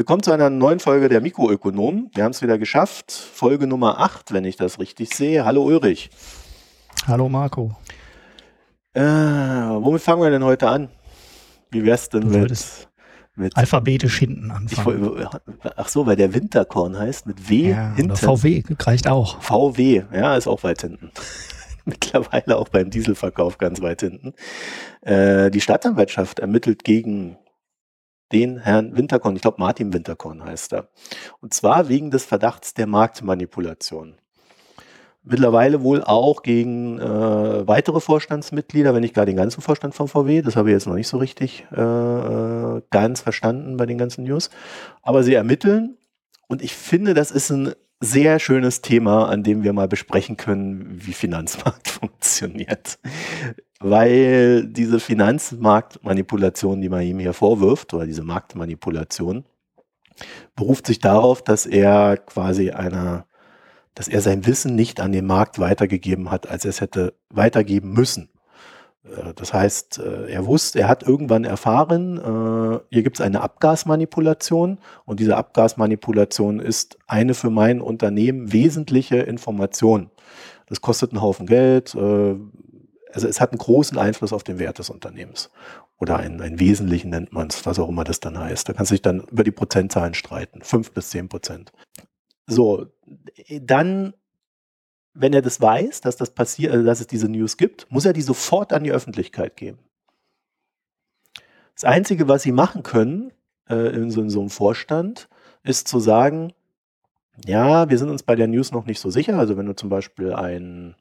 Willkommen zu einer neuen Folge der Mikroökonomen. Wir haben es wieder geschafft. Folge Nummer 8, wenn ich das richtig sehe. Hallo Ulrich. Hallo Marco. Äh, womit fangen wir denn heute an? Wie wär's denn mit, mit alphabetisch hinten anfangen? Ich, ach so, weil der Winterkorn heißt mit W ja, hinten. VW reicht auch. VW, ja, ist auch weit hinten. Mittlerweile auch beim Dieselverkauf ganz weit hinten. Äh, die Staatsanwaltschaft ermittelt gegen den Herrn Winterkorn, ich glaube Martin Winterkorn heißt er. Und zwar wegen des Verdachts der Marktmanipulation. Mittlerweile wohl auch gegen äh, weitere Vorstandsmitglieder, wenn nicht gar den ganzen Vorstand von VW. Das habe ich jetzt noch nicht so richtig äh, äh, ganz verstanden bei den ganzen News. Aber sie ermitteln und ich finde, das ist ein sehr schönes Thema, an dem wir mal besprechen können, wie Finanzmarkt funktioniert weil diese Finanzmarktmanipulation, die man ihm hier vorwirft, oder diese Marktmanipulation, beruft sich darauf, dass er quasi einer, dass er sein Wissen nicht an den Markt weitergegeben hat, als er es hätte weitergeben müssen. Äh, das heißt, äh, er wusste, er hat irgendwann erfahren, äh, hier gibt es eine Abgasmanipulation und diese Abgasmanipulation ist eine für mein Unternehmen wesentliche Information. Das kostet einen Haufen Geld, also es hat einen großen Einfluss auf den Wert des Unternehmens. Oder einen, einen wesentlichen nennt man es, was auch immer das dann heißt. Da kannst du dich dann über die Prozentzahlen streiten. Fünf bis zehn Prozent. So, dann, wenn er das weiß, dass das passiert, also dass es diese News gibt, muss er die sofort an die Öffentlichkeit geben. Das Einzige, was sie machen können äh, in, so, in so einem Vorstand, ist zu sagen, ja, wir sind uns bei der News noch nicht so sicher. Also wenn du zum Beispiel ein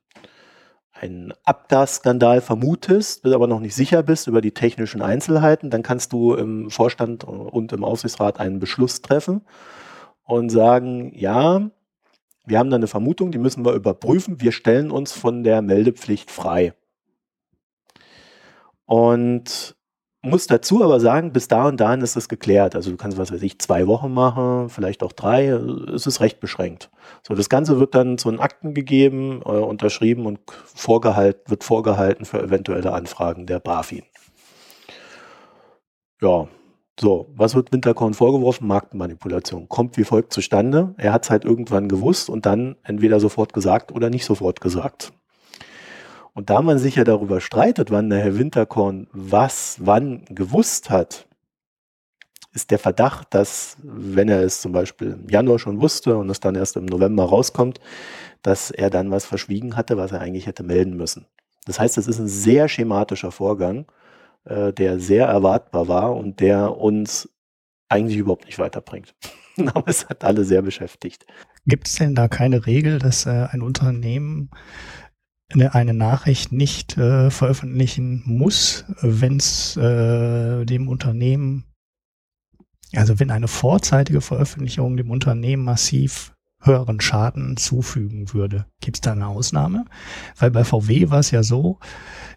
einen Abgasskandal vermutest, aber noch nicht sicher bist über die technischen Einzelheiten, dann kannst du im Vorstand und im Aufsichtsrat einen Beschluss treffen und sagen, ja, wir haben da eine Vermutung, die müssen wir überprüfen, wir stellen uns von der Meldepflicht frei. Und muss dazu aber sagen, bis da und dahin ist es geklärt. Also du kannst, was weiß ich, zwei Wochen machen, vielleicht auch drei. Es ist recht beschränkt. So, das Ganze wird dann zu den Akten gegeben, äh, unterschrieben und vorgehalten, wird vorgehalten für eventuelle Anfragen der BaFin. Ja, so, was wird Winterkorn vorgeworfen? Marktmanipulation. Kommt wie folgt zustande. Er hat es halt irgendwann gewusst und dann entweder sofort gesagt oder nicht sofort gesagt. Und da man sich ja darüber streitet, wann der Herr Winterkorn was wann gewusst hat, ist der Verdacht, dass, wenn er es zum Beispiel im Januar schon wusste und es dann erst im November rauskommt, dass er dann was verschwiegen hatte, was er eigentlich hätte melden müssen. Das heißt, es ist ein sehr schematischer Vorgang, äh, der sehr erwartbar war und der uns eigentlich überhaupt nicht weiterbringt. Aber es hat alle sehr beschäftigt. Gibt es denn da keine Regel, dass äh, ein Unternehmen eine Nachricht nicht äh, veröffentlichen muss, wenn es äh, dem Unternehmen, also wenn eine vorzeitige Veröffentlichung dem Unternehmen massiv höheren Schaden zufügen würde. Gibt es da eine Ausnahme? Weil bei VW war es ja so,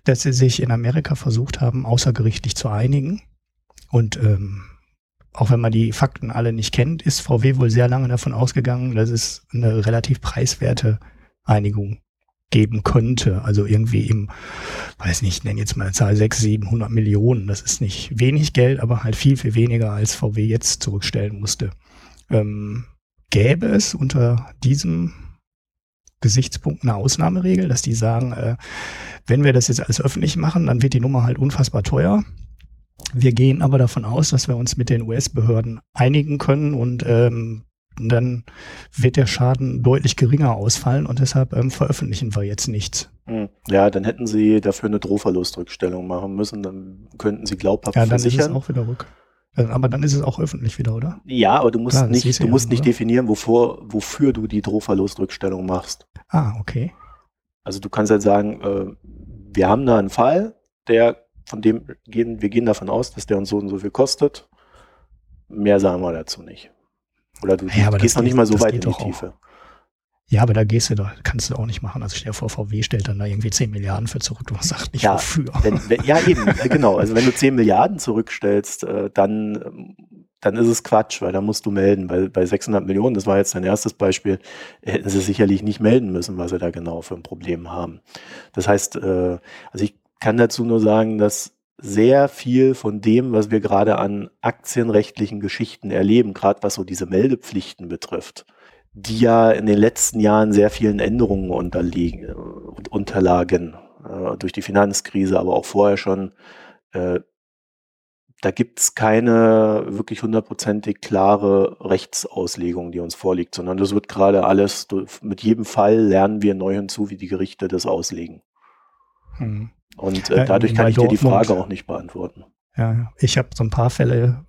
dass sie sich in Amerika versucht haben, außergerichtlich zu einigen. Und ähm, auch wenn man die Fakten alle nicht kennt, ist VW wohl sehr lange davon ausgegangen, dass es eine relativ preiswerte Einigung geben könnte. Also irgendwie im, weiß nicht, nenne jetzt mal eine Zahl, 600, 700 Millionen. Das ist nicht wenig Geld, aber halt viel, viel weniger als VW jetzt zurückstellen musste. Ähm, gäbe es unter diesem Gesichtspunkt eine Ausnahmeregel, dass die sagen, äh, wenn wir das jetzt alles öffentlich machen, dann wird die Nummer halt unfassbar teuer. Wir gehen aber davon aus, dass wir uns mit den US-Behörden einigen können und ähm, dann wird der Schaden deutlich geringer ausfallen und deshalb ähm, veröffentlichen wir jetzt nichts. Hm. Ja, dann hätten sie dafür eine Drohverlustrückstellung machen müssen, dann könnten sie glaubhaft ja, dann versichern. Ist es auch wieder rück. Aber dann ist es auch öffentlich wieder, oder? Ja, aber du musst Klar, nicht, du musst nicht definieren, wovor, wofür du die Drohverlustrückstellung machst. Ah, okay. Also du kannst halt sagen, äh, wir haben da einen Fall, der von dem gehen, wir gehen davon aus, dass der uns so und so viel kostet. Mehr sagen wir dazu nicht. Oder du ja, gehst noch nicht mal so weit in die Tiefe. Ja, aber da gehst du doch, kannst du auch nicht machen. Also der VW stellt dann da irgendwie 10 Milliarden für zurück und sagt nicht ja, wofür. Wenn, wenn, ja, eben, äh, genau. Also wenn du 10 Milliarden zurückstellst, äh, dann, dann ist es Quatsch, weil da musst du melden. Weil bei 600 Millionen, das war jetzt dein erstes Beispiel, hätten sie sicherlich nicht melden müssen, was sie da genau für ein Problem haben. Das heißt, äh, also ich kann dazu nur sagen, dass sehr viel von dem, was wir gerade an aktienrechtlichen Geschichten erleben, gerade was so diese Meldepflichten betrifft, die ja in den letzten Jahren sehr vielen Änderungen unterliegen, äh, unterlagen, äh, durch die Finanzkrise, aber auch vorher schon. Äh, da gibt es keine wirklich hundertprozentig klare Rechtsauslegung, die uns vorliegt, sondern das wird gerade alles, mit jedem Fall lernen wir neu hinzu, wie die Gerichte das auslegen. Hm. Und äh, dadurch kann ich dir die Frage auch nicht beantworten. Ja, ich habe so ein paar Fälle,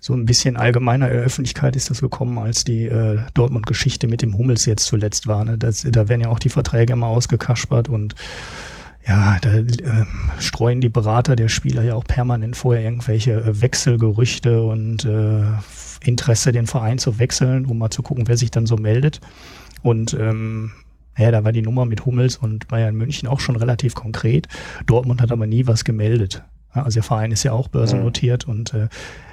so ein bisschen allgemeiner in der Öffentlichkeit ist das gekommen, als die äh, Dortmund-Geschichte mit dem Hummels jetzt zuletzt war. Ne? Das, da werden ja auch die Verträge immer ausgekaspert und ja, da äh, streuen die Berater der Spieler ja auch permanent vorher irgendwelche äh, Wechselgerüchte und äh, Interesse, den Verein zu wechseln, um mal zu gucken, wer sich dann so meldet. Und ähm, ja, da war die Nummer mit Hummels und Bayern München auch schon relativ konkret. Dortmund hat aber nie was gemeldet. Also der Verein ist ja auch börsennotiert mhm. und äh,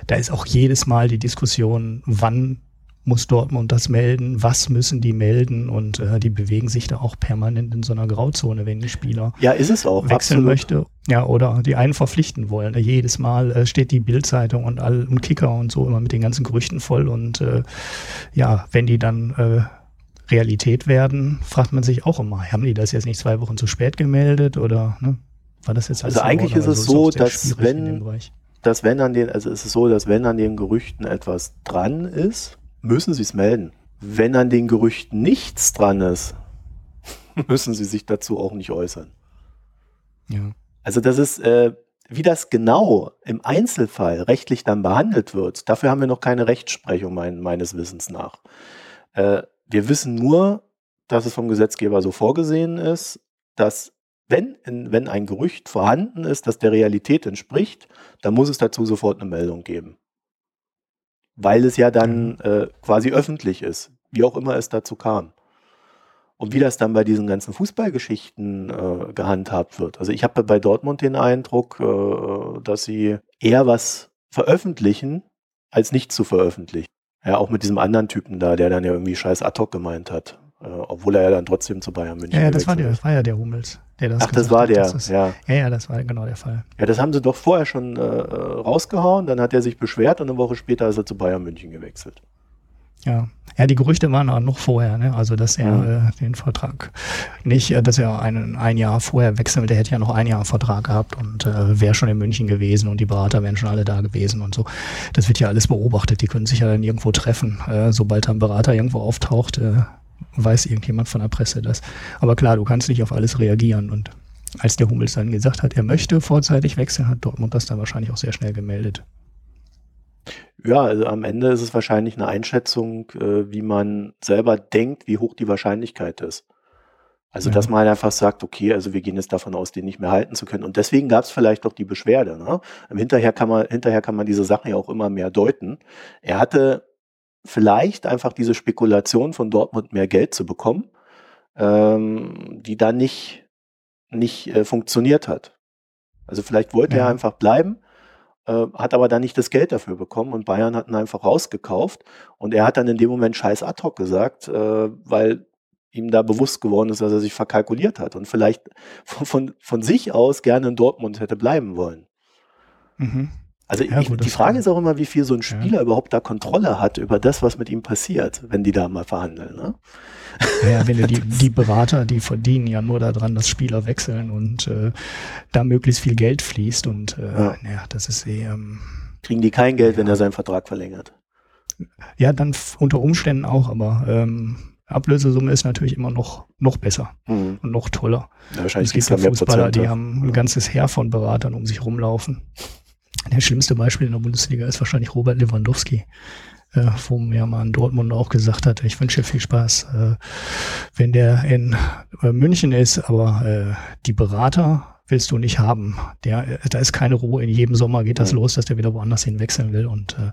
da ist auch jedes Mal die Diskussion, wann muss Dortmund das melden, was müssen die melden und äh, die bewegen sich da auch permanent in so einer Grauzone, wenn die Spieler ja, ist es auch, wechseln absolut. möchte. Ja, oder die einen verpflichten wollen. Jedes Mal äh, steht die Bildzeitung und all und Kicker und so immer mit den ganzen Gerüchten voll und äh, ja, wenn die dann äh, Realität werden, fragt man sich auch immer, haben die das jetzt nicht zwei Wochen zu spät gemeldet oder ne? war das jetzt Also eigentlich ist es so, dass wenn, dass wenn an den, also ist es so, dass wenn an den Gerüchten etwas dran ist, müssen Sie es melden. Wenn an den Gerüchten nichts dran ist, müssen Sie sich dazu auch nicht äußern. Ja. Also das ist, äh, wie das genau im Einzelfall rechtlich dann behandelt wird, dafür haben wir noch keine Rechtsprechung mein, meines Wissens nach. Äh, wir wissen nur, dass es vom Gesetzgeber so vorgesehen ist, dass wenn, wenn ein Gerücht vorhanden ist, das der Realität entspricht, dann muss es dazu sofort eine Meldung geben weil es ja dann mhm. äh, quasi öffentlich ist, wie auch immer es dazu kam. Und wie das dann bei diesen ganzen Fußballgeschichten äh, gehandhabt wird. Also ich habe bei Dortmund den Eindruck, äh, dass sie eher was veröffentlichen, als nichts zu veröffentlichen. Ja, auch mit diesem anderen Typen da, der dann ja irgendwie scheiß ad hoc gemeint hat. Äh, obwohl er ja dann trotzdem zu Bayern München Ja, ja das, war der, das war ja der Hummels. Der das Ach, das war der, das ja. Ja, ja, das war genau der Fall. Ja, das haben sie doch vorher schon äh, rausgehauen, dann hat er sich beschwert und eine Woche später ist er zu Bayern München gewechselt. Ja. Ja, die Gerüchte waren auch noch vorher, ne? Also dass er mhm. äh, den Vertrag nicht, äh, dass er einen, ein Jahr vorher wechselt, der hätte ja noch ein Jahr Vertrag gehabt und äh, wäre schon in München gewesen und die Berater wären schon alle da gewesen und so. Das wird ja alles beobachtet, die können sich ja dann irgendwo treffen. Äh, sobald ein Berater irgendwo auftaucht, äh, weiß irgendjemand von der Presse das. Aber klar, du kannst nicht auf alles reagieren. Und als der Hummels dann gesagt hat, er möchte vorzeitig wechseln, hat Dortmund das dann wahrscheinlich auch sehr schnell gemeldet. Ja, also am Ende ist es wahrscheinlich eine Einschätzung, äh, wie man selber denkt, wie hoch die Wahrscheinlichkeit ist. Also, ja. dass man einfach sagt, okay, also wir gehen jetzt davon aus, den nicht mehr halten zu können. Und deswegen gab es vielleicht doch die Beschwerde. Ne? Hinterher, kann man, hinterher kann man diese Sachen ja auch immer mehr deuten. Er hatte vielleicht einfach diese Spekulation von Dortmund mehr Geld zu bekommen, ähm, die dann nicht, nicht äh, funktioniert hat. Also vielleicht wollte ja. er einfach bleiben, äh, hat aber dann nicht das Geld dafür bekommen und Bayern hat ihn einfach rausgekauft und er hat dann in dem Moment scheiß ad hoc gesagt, äh, weil ihm da bewusst geworden ist, dass er sich verkalkuliert hat und vielleicht von, von, von sich aus gerne in Dortmund hätte bleiben wollen. Mhm. Also ja, ich, die Frage ist auch immer, wie viel so ein Spieler ja. überhaupt da Kontrolle hat über das, was mit ihm passiert, wenn die da mal verhandeln. Ne? Ja, wenn die, die Berater, die verdienen ja nur daran, dass Spieler wechseln und äh, da möglichst viel Geld fließt und äh, ja. ja das ist eh. Ähm, Kriegen die kein Geld, wenn er seinen Vertrag verlängert? Ja, dann unter Umständen auch, aber ähm, Ablösesumme ist natürlich immer noch, noch besser mhm. und noch toller. Ja, wahrscheinlich es gibt ja Fußballer, die haben ein ganzes Heer von Beratern um sich rumlaufen. Der schlimmste Beispiel in der Bundesliga ist wahrscheinlich Robert Lewandowski, äh, wo mir mal in Dortmund auch gesagt hat, ich wünsche viel Spaß, äh, wenn der in äh, München ist, aber äh, die Berater willst du nicht haben. Der, äh, da ist keine Ruhe. In jedem Sommer geht das los, dass der wieder woanders hin wechseln will und äh,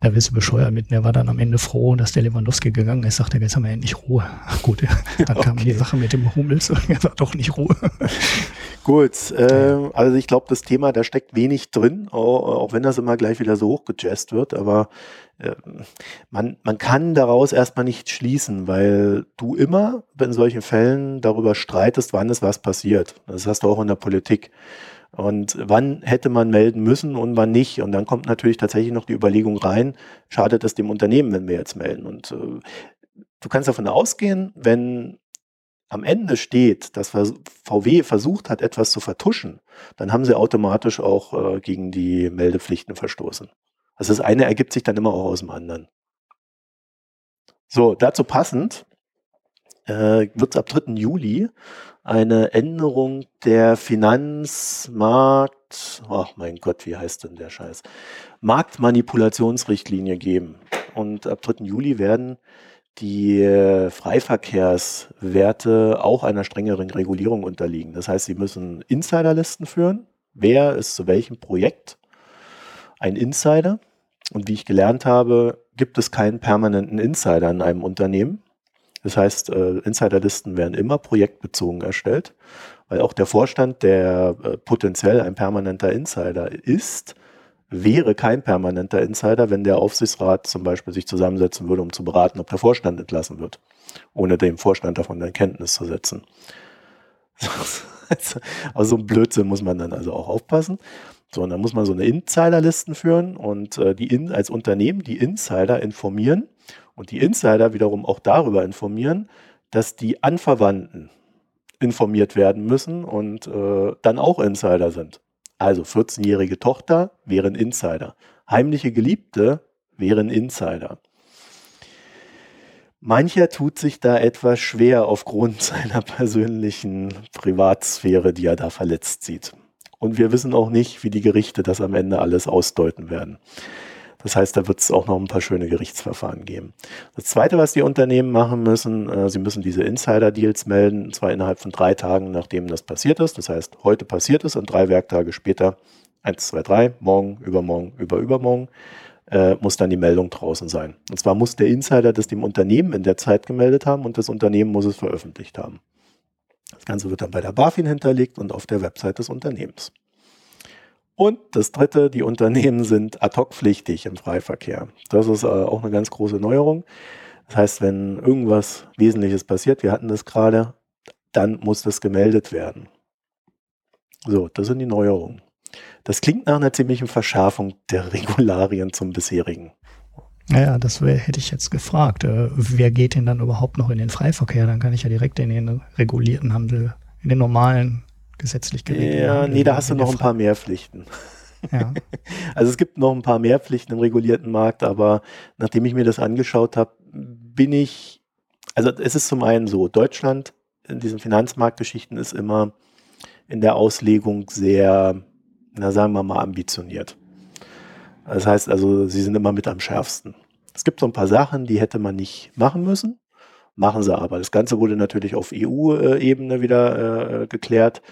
da wirst du bescheuert mit. Und er war dann am Ende froh, dass der Lewandowski gegangen ist. Sagte, jetzt haben wir endlich Ruhe. Ach gut, dann okay. kam die Sache mit dem Hummels und er war doch nicht Ruhe. Gut, äh, also ich glaube, das Thema, da steckt wenig drin, auch, auch, wenn das immer gleich wieder so hochgejazzt wird, aber äh, man, man kann daraus erstmal nicht schließen, weil du immer in solchen Fällen darüber streitest, wann ist was passiert. Das hast du auch in der Politik. Und wann hätte man melden müssen und wann nicht? Und dann kommt natürlich tatsächlich noch die Überlegung rein, schadet es dem Unternehmen, wenn wir jetzt melden? Und äh, du kannst davon ausgehen, wenn am Ende steht, dass VW versucht hat, etwas zu vertuschen, dann haben sie automatisch auch äh, gegen die Meldepflichten verstoßen. Also das eine ergibt sich dann immer auch aus dem anderen. So, dazu passend äh, wird es ab 3. Juli eine Änderung der Finanzmarkt, ach mein Gott, wie heißt denn der Scheiß, Marktmanipulationsrichtlinie geben. Und ab 3. Juli werden die äh, Freiverkehrswerte auch einer strengeren Regulierung unterliegen. Das heißt, sie müssen Insiderlisten führen. Wer ist zu welchem Projekt ein Insider? Und wie ich gelernt habe, gibt es keinen permanenten Insider in einem Unternehmen. Das heißt, äh, Insiderlisten werden immer projektbezogen erstellt, weil auch der Vorstand, der äh, potenziell ein permanenter Insider ist, wäre kein permanenter Insider, wenn der Aufsichtsrat zum Beispiel sich zusammensetzen würde, um zu beraten, ob der Vorstand entlassen wird, ohne dem Vorstand davon in Kenntnis zu setzen. also so ein Blödsinn muss man dann also auch aufpassen. So, und dann muss man so eine Insiderlisten führen und äh, die in, als Unternehmen die Insider informieren und die Insider wiederum auch darüber informieren, dass die Anverwandten informiert werden müssen und äh, dann auch Insider sind. Also 14-jährige Tochter wären Insider. Heimliche Geliebte wären Insider. Mancher tut sich da etwas schwer aufgrund seiner persönlichen Privatsphäre, die er da verletzt sieht. Und wir wissen auch nicht, wie die Gerichte das am Ende alles ausdeuten werden. Das heißt, da wird es auch noch ein paar schöne Gerichtsverfahren geben. Das Zweite, was die Unternehmen machen müssen, äh, sie müssen diese Insider-Deals melden, und zwar innerhalb von drei Tagen, nachdem das passiert ist. Das heißt, heute passiert ist und drei Werktage später, eins, zwei, drei, morgen, übermorgen, über übermorgen, äh, muss dann die Meldung draußen sein. Und zwar muss der Insider das dem Unternehmen in der Zeit gemeldet haben und das Unternehmen muss es veröffentlicht haben. Das Ganze wird dann bei der BaFin hinterlegt und auf der Website des Unternehmens. Und das dritte, die Unternehmen sind ad hoc pflichtig im Freiverkehr. Das ist äh, auch eine ganz große Neuerung. Das heißt, wenn irgendwas Wesentliches passiert, wir hatten das gerade, dann muss das gemeldet werden. So, das sind die Neuerungen. Das klingt nach einer ziemlichen Verschärfung der Regularien zum bisherigen. Naja, das wär, hätte ich jetzt gefragt. Äh, wer geht denn dann überhaupt noch in den Freiverkehr? Dann kann ich ja direkt in den regulierten Handel, in den normalen gesetzlich geregelt. Ja, nee, da hast du noch ein paar mehr Pflichten. Ja. Also es gibt noch ein paar mehr Pflichten im regulierten Markt, aber nachdem ich mir das angeschaut habe, bin ich, also es ist zum einen so, Deutschland in diesen Finanzmarktgeschichten ist immer in der Auslegung sehr, na sagen wir mal, ambitioniert. Das heißt also, sie sind immer mit am schärfsten. Es gibt so ein paar Sachen, die hätte man nicht machen müssen, machen sie aber. Das Ganze wurde natürlich auf EU-Ebene wieder äh, geklärt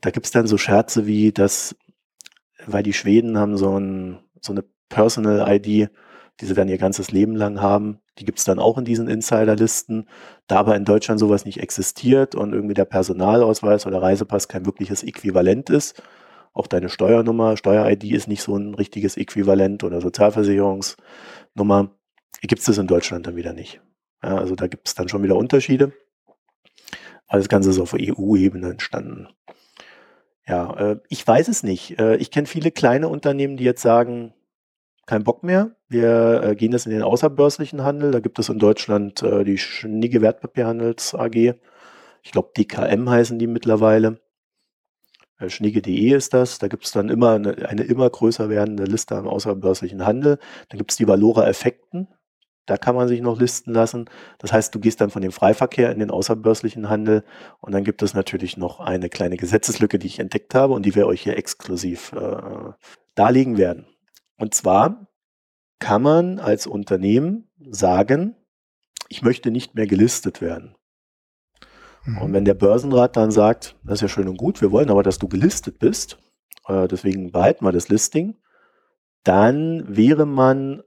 da gibt es dann so Scherze wie, dass, weil die Schweden haben so, ein, so eine Personal ID, die sie dann ihr ganzes Leben lang haben. Die gibt es dann auch in diesen Insiderlisten. Da aber in Deutschland sowas nicht existiert und irgendwie der Personalausweis oder Reisepass kein wirkliches Äquivalent ist, auch deine Steuernummer, Steuer-ID ist nicht so ein richtiges Äquivalent oder Sozialversicherungsnummer, gibt es das in Deutschland dann wieder nicht. Ja, also da gibt es dann schon wieder Unterschiede. Aber das Ganze ist auf EU-Ebene entstanden. Ja, äh, ich weiß es nicht. Äh, ich kenne viele kleine Unternehmen, die jetzt sagen, kein Bock mehr. Wir äh, gehen jetzt in den außerbörslichen Handel. Da gibt es in Deutschland äh, die Schnigge Wertpapierhandels AG. Ich glaube, DKM heißen die mittlerweile. Äh, Schnigge.de ist das. Da gibt es dann immer eine, eine, immer größer werdende Liste am außerbörslichen Handel. Dann gibt es die Valora Effekten. Da kann man sich noch listen lassen. Das heißt, du gehst dann von dem Freiverkehr in den außerbörslichen Handel und dann gibt es natürlich noch eine kleine Gesetzeslücke, die ich entdeckt habe und die wir euch hier exklusiv äh, darlegen werden. Und zwar kann man als Unternehmen sagen, ich möchte nicht mehr gelistet werden. Mhm. Und wenn der Börsenrat dann sagt, das ist ja schön und gut, wir wollen aber, dass du gelistet bist, äh, deswegen behalten wir das Listing, dann wäre man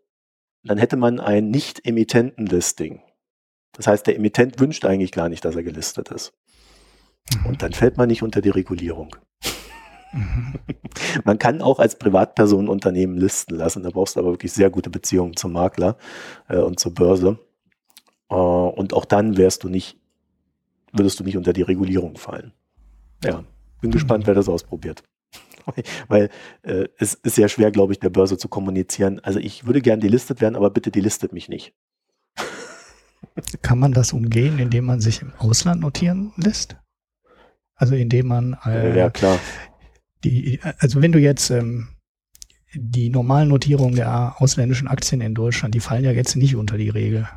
dann hätte man ein Nicht-Emittenten-Listing. Das heißt, der Emittent wünscht eigentlich gar nicht, dass er gelistet ist. Mhm. Und dann fällt man nicht unter die Regulierung. Mhm. Man kann auch als Privatperson Unternehmen listen lassen. Da brauchst du aber wirklich sehr gute Beziehungen zum Makler äh, und zur Börse. Äh, und auch dann wärst du nicht, würdest du nicht unter die Regulierung fallen. Ja, bin mhm. gespannt, wer das ausprobiert. Weil äh, es ist sehr schwer, glaube ich, der Börse zu kommunizieren. Also ich würde gern delistet werden, aber bitte delistet mich nicht. Kann man das umgehen, indem man sich im Ausland notieren lässt? Also indem man äh, ja klar. Die, also wenn du jetzt ähm, die normalen Notierungen der ausländischen Aktien in Deutschland, die fallen ja jetzt nicht unter die Regel.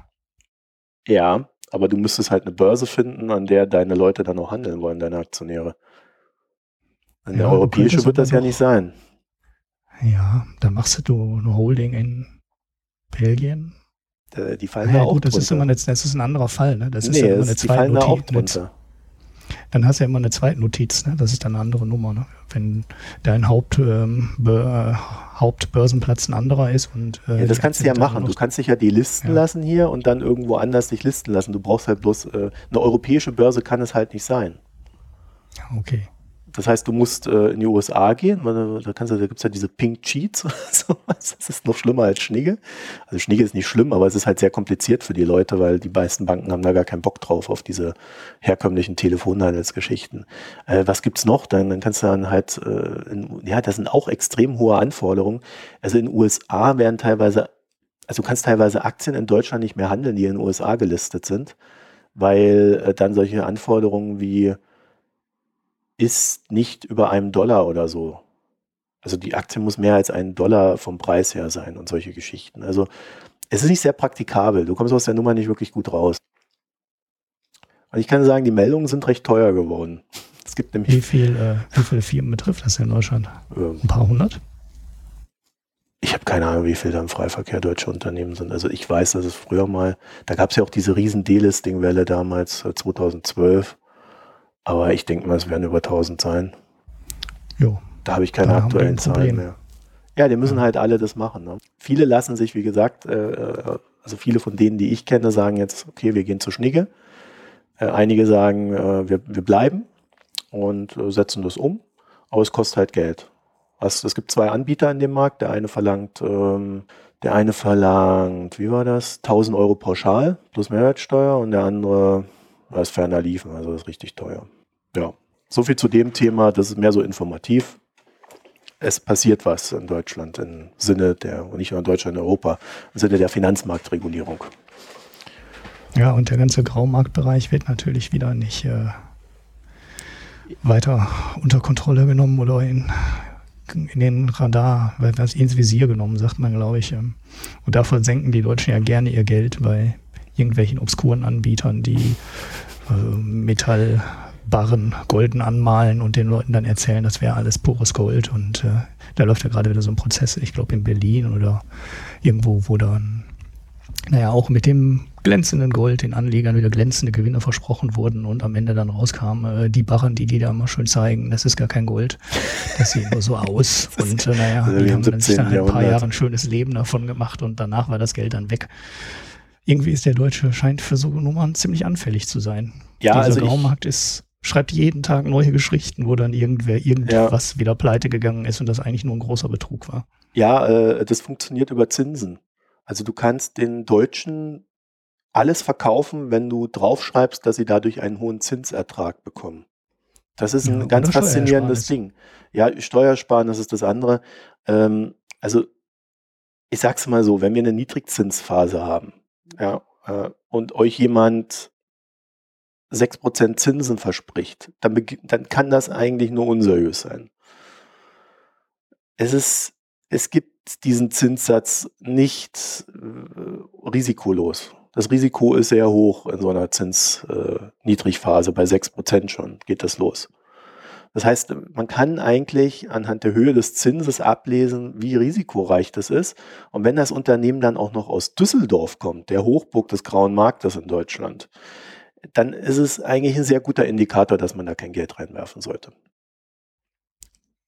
Ja, aber du müsstest halt eine Börse finden, an der deine Leute dann auch handeln wollen, deine Aktionäre. An ja, der europäische wird das ja nicht sein. Ja, dann machst du eine Holding in Belgien. Die fallen ja, da auch gut, das drunter. ist immer eine, das ist ein anderer Fall, ne? Das nee, ist ja immer eine zweite Notiz. Dann hast du ja immer eine zweite Notiz, ne? Das ist dann eine andere Nummer, ne? Wenn dein Haupt, ähm, äh, Hauptbörsenplatz ein anderer ist und äh, ja, das kannst du ja machen. Du kannst dich ja die listen ja. lassen hier und dann irgendwo anders dich listen lassen. Du brauchst halt bloß äh, eine europäische Börse kann es halt nicht sein. Okay. Das heißt, du musst äh, in die USA gehen, da, kannst du, da gibt es ja diese Pink Cheats oder sowas. Das ist noch schlimmer als Schnigge. Also Schnigge ist nicht schlimm, aber es ist halt sehr kompliziert für die Leute, weil die meisten Banken haben da gar keinen Bock drauf, auf diese herkömmlichen Telefonhandelsgeschichten. Äh, was gibt's noch? Dann, dann kannst du dann halt, äh, in, ja, das sind auch extrem hohe Anforderungen. Also in den USA werden teilweise, also du kannst teilweise Aktien in Deutschland nicht mehr handeln, die in den USA gelistet sind, weil äh, dann solche Anforderungen wie ist nicht über einem Dollar oder so. Also die Aktie muss mehr als einen Dollar vom Preis her sein und solche Geschichten. Also es ist nicht sehr praktikabel. Du kommst aus der Nummer nicht wirklich gut raus. Und ich kann sagen, die Meldungen sind recht teuer geworden. Es gibt nämlich wie, viel, äh, wie viele Firmen betrifft das in Deutschland? Ähm, Ein paar hundert? Ich habe keine Ahnung, wie viel da im Freiverkehr deutsche Unternehmen sind. Also ich weiß, dass es früher mal, da gab es ja auch diese riesen Delisting-Welle damals, 2012. Aber ich denke mal, es werden über 1000 sein. Jo. Da habe ich keine da aktuellen Zahlen mehr. Ja, die müssen ja. halt alle das machen. Ne? Viele lassen sich, wie gesagt, äh, äh, also viele von denen, die ich kenne, sagen jetzt, okay, wir gehen zu Schnigge. Äh, einige sagen, äh, wir, wir bleiben und äh, setzen das um, aber es kostet halt Geld. Also, es gibt zwei Anbieter in dem Markt. Der eine verlangt, ähm, der eine verlangt, wie war das? 1000 Euro pauschal plus Mehrwertsteuer und der andere ist ferner liefen, also ist richtig teuer. Ja, so viel zu dem Thema. Das ist mehr so informativ. Es passiert was in Deutschland im Sinne der, und nicht nur in Deutschland, in Europa, im Sinne der Finanzmarktregulierung. Ja, und der ganze Graumarktbereich wird natürlich wieder nicht äh, weiter unter Kontrolle genommen oder in, in den Radar, was ins Visier genommen, sagt man, glaube ich. Ähm. Und davon senken die Deutschen ja gerne ihr Geld bei irgendwelchen obskuren Anbietern, die äh, Metallbarren golden anmalen und den Leuten dann erzählen, das wäre alles pures Gold. Und äh, da läuft ja gerade wieder so ein Prozess, ich glaube in Berlin oder irgendwo, wo dann, naja, auch mit dem glänzenden Gold den Anlegern wieder glänzende Gewinne versprochen wurden und am Ende dann rauskam, äh, die Barren, die die da immer schön zeigen, das ist gar kein Gold. Das sieht nur so aus. und äh, naja, also die haben dann sich dann ein paar Jahre ein schönes Leben davon gemacht und danach war das Geld dann weg irgendwie ist der Deutsche, scheint für so Nummern ziemlich anfällig zu sein. Ja, Dieser also Graumarkt ist, schreibt jeden Tag neue Geschichten, wo dann irgendwer irgendwas ja. wieder pleite gegangen ist und das eigentlich nur ein großer Betrug war. Ja, äh, das funktioniert über Zinsen. Also du kannst den Deutschen alles verkaufen, wenn du draufschreibst, dass sie dadurch einen hohen Zinsertrag bekommen. Das ist ein ja, ganz faszinierendes Ding. Ja, Steuersparen, das ist das andere. Ähm, also ich sag's mal so, wenn wir eine Niedrigzinsphase haben, ja, äh, und euch jemand 6% Zinsen verspricht, dann, dann kann das eigentlich nur unseriös sein. Es ist, es gibt diesen Zinssatz nicht äh, risikolos. Das Risiko ist sehr hoch in so einer Zinsniedrigphase. Äh, Bei 6% schon geht das los. Das heißt, man kann eigentlich anhand der Höhe des Zinses ablesen, wie risikoreich das ist. Und wenn das Unternehmen dann auch noch aus Düsseldorf kommt, der Hochburg des grauen Marktes in Deutschland, dann ist es eigentlich ein sehr guter Indikator, dass man da kein Geld reinwerfen sollte.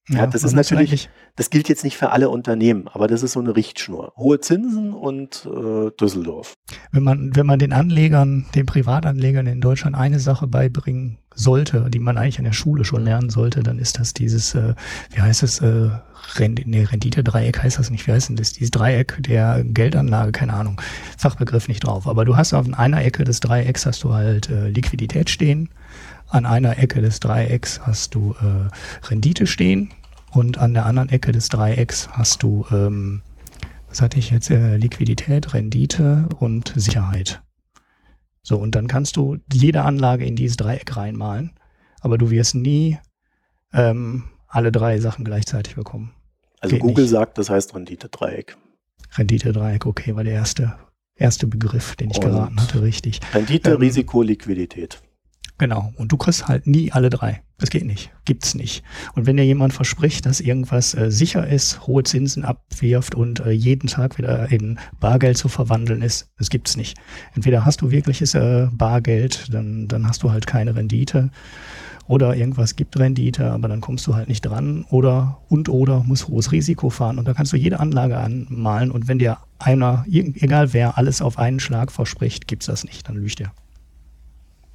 Ja, das ist natürlich, das gilt jetzt nicht für alle Unternehmen, aber das ist so eine Richtschnur. Hohe Zinsen und äh, Düsseldorf. Wenn man, wenn man den Anlegern, den Privatanlegern in Deutschland eine Sache beibringen sollte, die man eigentlich in der Schule schon lernen sollte, dann ist das dieses, äh, wie heißt es, äh, Rend nee, Rendite-Dreieck heißt das nicht, wie heißt denn das? Dieses Dreieck der Geldanlage, keine Ahnung, Fachbegriff nicht drauf. Aber du hast auf einer Ecke des Dreiecks hast du halt äh, Liquidität stehen, an einer Ecke des Dreiecks hast du äh, Rendite stehen Und an der anderen Ecke des Dreiecks hast du, ähm, was hatte ich jetzt, äh, Liquidität, Rendite und Sicherheit. So, und dann kannst du jede Anlage in dieses Dreieck reinmalen, aber du wirst nie ähm, alle drei Sachen gleichzeitig bekommen. Also Geht Google nicht. sagt, das heißt Rendite-Dreieck. Rendite-Dreieck, okay, war der erste, erste Begriff, den ich und geraten hatte, richtig. Rendite, ähm, Risiko, Liquidität. Genau. Und du kriegst halt nie alle drei. Das geht nicht. Gibt's nicht. Und wenn dir jemand verspricht, dass irgendwas äh, sicher ist, hohe Zinsen abwirft und äh, jeden Tag wieder in Bargeld zu verwandeln ist, das gibt's nicht. Entweder hast du wirkliches äh, Bargeld, dann, dann hast du halt keine Rendite. Oder irgendwas gibt Rendite, aber dann kommst du halt nicht dran. Oder und oder muss hohes Risiko fahren. Und da kannst du jede Anlage anmalen. Und wenn dir einer, egal wer, alles auf einen Schlag verspricht, gibt's das nicht. Dann lügt er.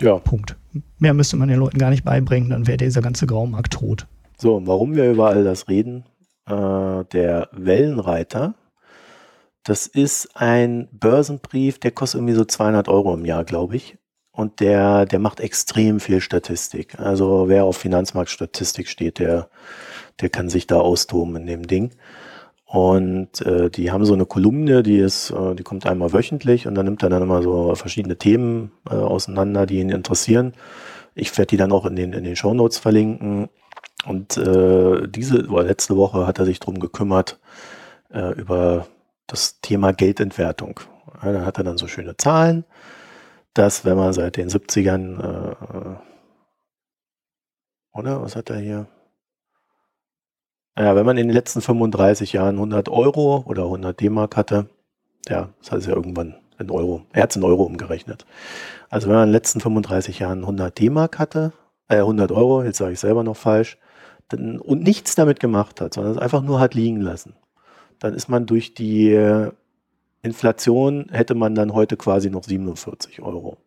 Ja. Punkt. Mehr müsste man den Leuten gar nicht beibringen, dann wäre dieser ganze Graumarkt tot. So, warum wir über all das reden, äh, der Wellenreiter, das ist ein Börsenbrief, der kostet irgendwie so 200 Euro im Jahr, glaube ich. Und der, der macht extrem viel Statistik. Also wer auf Finanzmarktstatistik steht, der, der kann sich da austoben in dem Ding. Und äh, die haben so eine Kolumne, die ist, äh, die kommt einmal wöchentlich und dann nimmt er dann immer so verschiedene Themen äh, auseinander, die ihn interessieren. Ich werde die dann auch in den, in den Show Notes verlinken. Und äh, diese oder letzte Woche hat er sich drum gekümmert äh, über das Thema Geldentwertung. Ja, da hat er dann so schöne Zahlen, dass wenn man seit den 70ern äh, äh, oder was hat er hier? Ja, wenn man in den letzten 35 Jahren 100 Euro oder 100 D-Mark hatte, ja, das heißt ja irgendwann in Euro, er hat es in Euro umgerechnet. Also wenn man in den letzten 35 Jahren 100 D-Mark hatte, äh 100 Euro, jetzt sage ich selber noch falsch, dann, und nichts damit gemacht hat, sondern es einfach nur hat liegen lassen, dann ist man durch die äh, Inflation, hätte man dann heute quasi noch 47 Euro.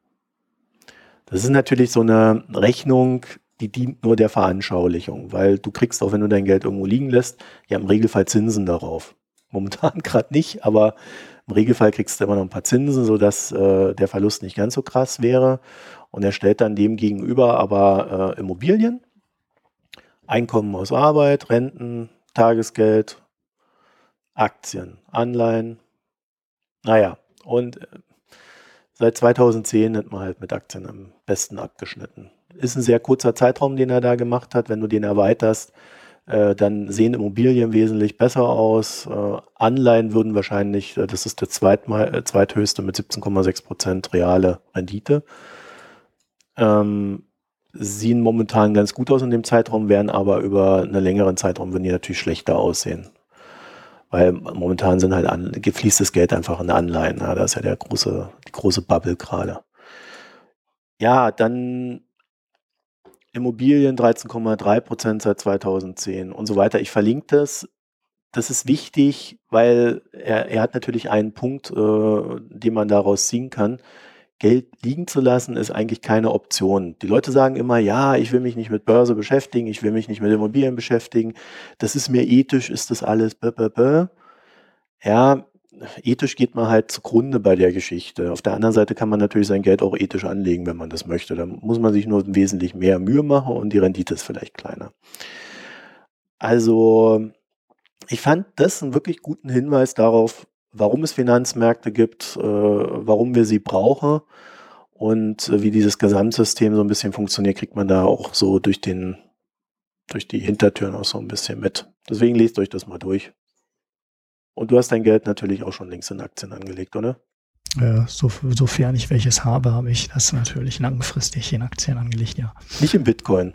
Das ist natürlich so eine Rechnung, die dient nur der Veranschaulichung, weil du kriegst auch, wenn du dein Geld irgendwo liegen lässt, ja im Regelfall Zinsen darauf. Momentan gerade nicht, aber im Regelfall kriegst du immer noch ein paar Zinsen, sodass äh, der Verlust nicht ganz so krass wäre. Und er stellt dann dem gegenüber aber äh, Immobilien, Einkommen aus Arbeit, Renten, Tagesgeld, Aktien, Anleihen. Naja, und äh, seit 2010 hat man halt mit Aktien am besten abgeschnitten ist ein sehr kurzer Zeitraum, den er da gemacht hat. Wenn du den erweiterst, äh, dann sehen Immobilien wesentlich besser aus. Äh, Anleihen würden wahrscheinlich, äh, das ist der zweitmal, äh, zweithöchste mit 17,6 Prozent reale Rendite. Ähm, sehen momentan ganz gut aus in dem Zeitraum, werden aber über einen längeren Zeitraum würden die natürlich schlechter aussehen. Weil momentan sind halt an, gefließt das Geld einfach in Anleihen. Ja, da ist ja der große, die große Bubble gerade. Ja, dann Immobilien 13,3 Prozent seit 2010 und so weiter. Ich verlinke das. Das ist wichtig, weil er, er hat natürlich einen Punkt, äh, den man daraus ziehen kann. Geld liegen zu lassen ist eigentlich keine Option. Die Leute sagen immer, ja, ich will mich nicht mit Börse beschäftigen, ich will mich nicht mit Immobilien beschäftigen. Das ist mir ethisch, ist das alles. Bäh, bäh, bäh. Ja, ethisch geht man halt zugrunde bei der Geschichte. Auf der anderen Seite kann man natürlich sein Geld auch ethisch anlegen, wenn man das möchte. Da muss man sich nur wesentlich mehr Mühe machen und die Rendite ist vielleicht kleiner. Also, ich fand das einen wirklich guten Hinweis darauf, warum es Finanzmärkte gibt, äh, warum wir sie brauchen und äh, wie dieses Gesamtsystem so ein bisschen funktioniert, kriegt man da auch so durch den durch die Hintertüren auch so ein bisschen mit. Deswegen lest euch das mal durch. Und du hast dein Geld natürlich auch schon längst in Aktien angelegt, oder? Ja, so, sofern ich welches habe, habe ich das natürlich langfristig in Aktien angelegt, ja. Nicht in Bitcoin.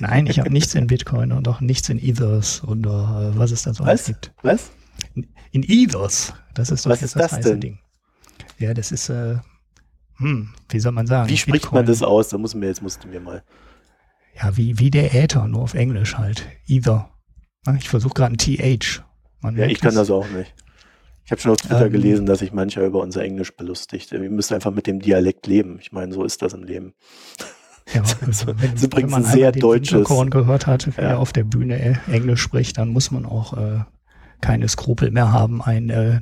Nein, ich habe nichts in Bitcoin und auch nichts in Ethers oder äh, was es da so was? gibt. Was? In, in Ethers. Das ist doch was jetzt ist das, das denn? Ding. Ja, das ist, äh, hm, wie soll man sagen? Wie spricht Bitcoin. man das aus? Da muss mir jetzt musst du mir mal. Ja, wie, wie der Äther, nur auf Englisch halt. Ether. Ich versuche gerade ein TH man ja, ich kann das auch nicht. Ich habe schon auf Twitter ähm, gelesen, dass sich mancher über unser Englisch belustigt. Wir müssen einfach mit dem Dialekt leben. Ich meine, so ist das im Leben. Ja, so, wenn, das ist übrigens ein sehr deutsches. Wenn gehört hat, wie ja. er auf der Bühne Englisch spricht, dann muss man auch äh, keine Skrupel mehr haben, ein äh,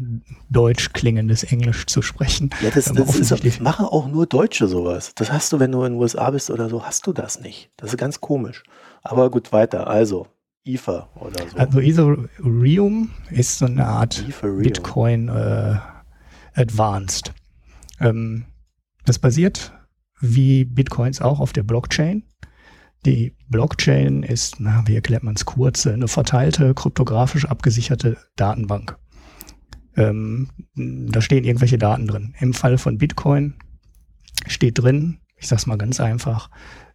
deutsch klingendes Englisch zu sprechen. Ja, das, das ist, machen auch nur Deutsche sowas. Das hast du, wenn du in den USA bist oder so, hast du das nicht. Das ist ganz komisch. Aber gut, weiter. Also, Ether oder so. Also Ethereum ist so eine Art Ethereum. Bitcoin äh, Advanced. Ähm, das basiert wie Bitcoins auch auf der Blockchain. Die Blockchain ist, na, wie erklärt man es kurz, eine verteilte, kryptografisch abgesicherte Datenbank. Ähm, da stehen irgendwelche Daten drin. Im Fall von Bitcoin steht drin, ich sag's mal ganz einfach,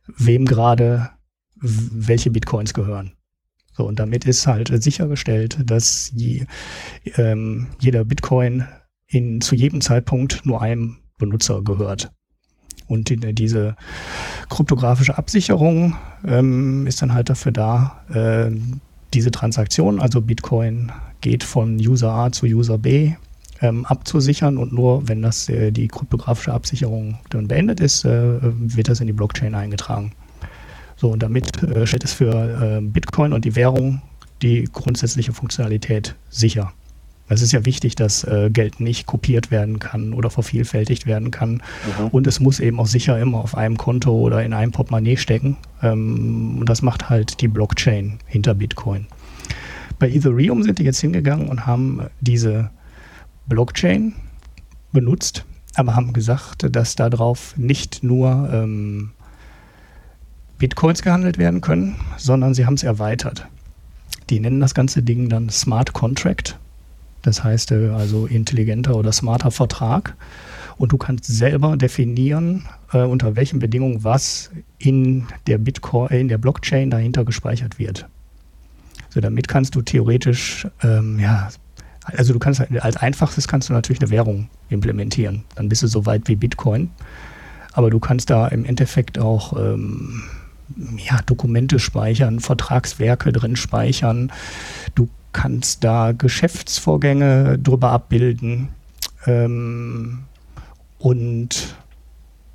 wem gerade welche Bitcoins gehören. So, und damit ist halt sichergestellt, dass je, ähm, jeder Bitcoin in, zu jedem Zeitpunkt nur einem Benutzer gehört. Und die, diese kryptografische Absicherung ähm, ist dann halt dafür da, äh, diese Transaktion, also Bitcoin geht von User A zu User B, ähm, abzusichern und nur wenn das äh, die kryptografische Absicherung dann beendet ist, äh, wird das in die Blockchain eingetragen. So, und damit äh, stellt es für äh, Bitcoin und die Währung die grundsätzliche Funktionalität sicher. Es ist ja wichtig, dass äh, Geld nicht kopiert werden kann oder vervielfältigt werden kann. Mhm. Und es muss eben auch sicher immer auf einem Konto oder in einem Portemonnaie stecken. Ähm, und das macht halt die Blockchain hinter Bitcoin. Bei Ethereum sind die jetzt hingegangen und haben diese Blockchain benutzt, aber haben gesagt, dass darauf nicht nur ähm, Bitcoins gehandelt werden können, sondern sie haben es erweitert. Die nennen das ganze Ding dann Smart Contract das heißt äh, also intelligenter oder smarter Vertrag. Und du kannst selber definieren, äh, unter welchen Bedingungen was in der Bitcoin, in der Blockchain dahinter gespeichert wird. So, damit kannst du theoretisch, ähm, ja, also du kannst als einfachstes kannst du natürlich eine Währung implementieren. Dann bist du so weit wie Bitcoin. Aber du kannst da im Endeffekt auch ähm, ja, Dokumente speichern, Vertragswerke drin speichern. Du kannst da Geschäftsvorgänge drüber abbilden. Ähm, und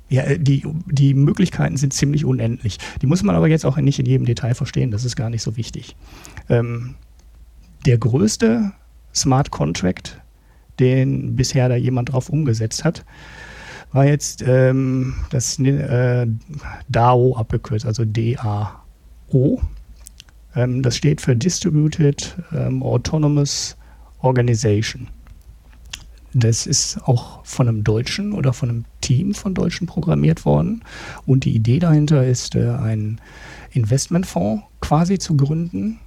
ja, die, die Möglichkeiten sind ziemlich unendlich. Die muss man aber jetzt auch nicht in jedem Detail verstehen, das ist gar nicht so wichtig. Ähm, der größte Smart Contract, den bisher da jemand drauf umgesetzt hat, war jetzt ähm, das äh, DAO abgekürzt, also D-A-O. Ähm, das steht für Distributed ähm, Autonomous Organization. Das ist auch von einem Deutschen oder von einem Team von Deutschen programmiert worden. Und die Idee dahinter ist, äh, einen Investmentfonds quasi zu gründen,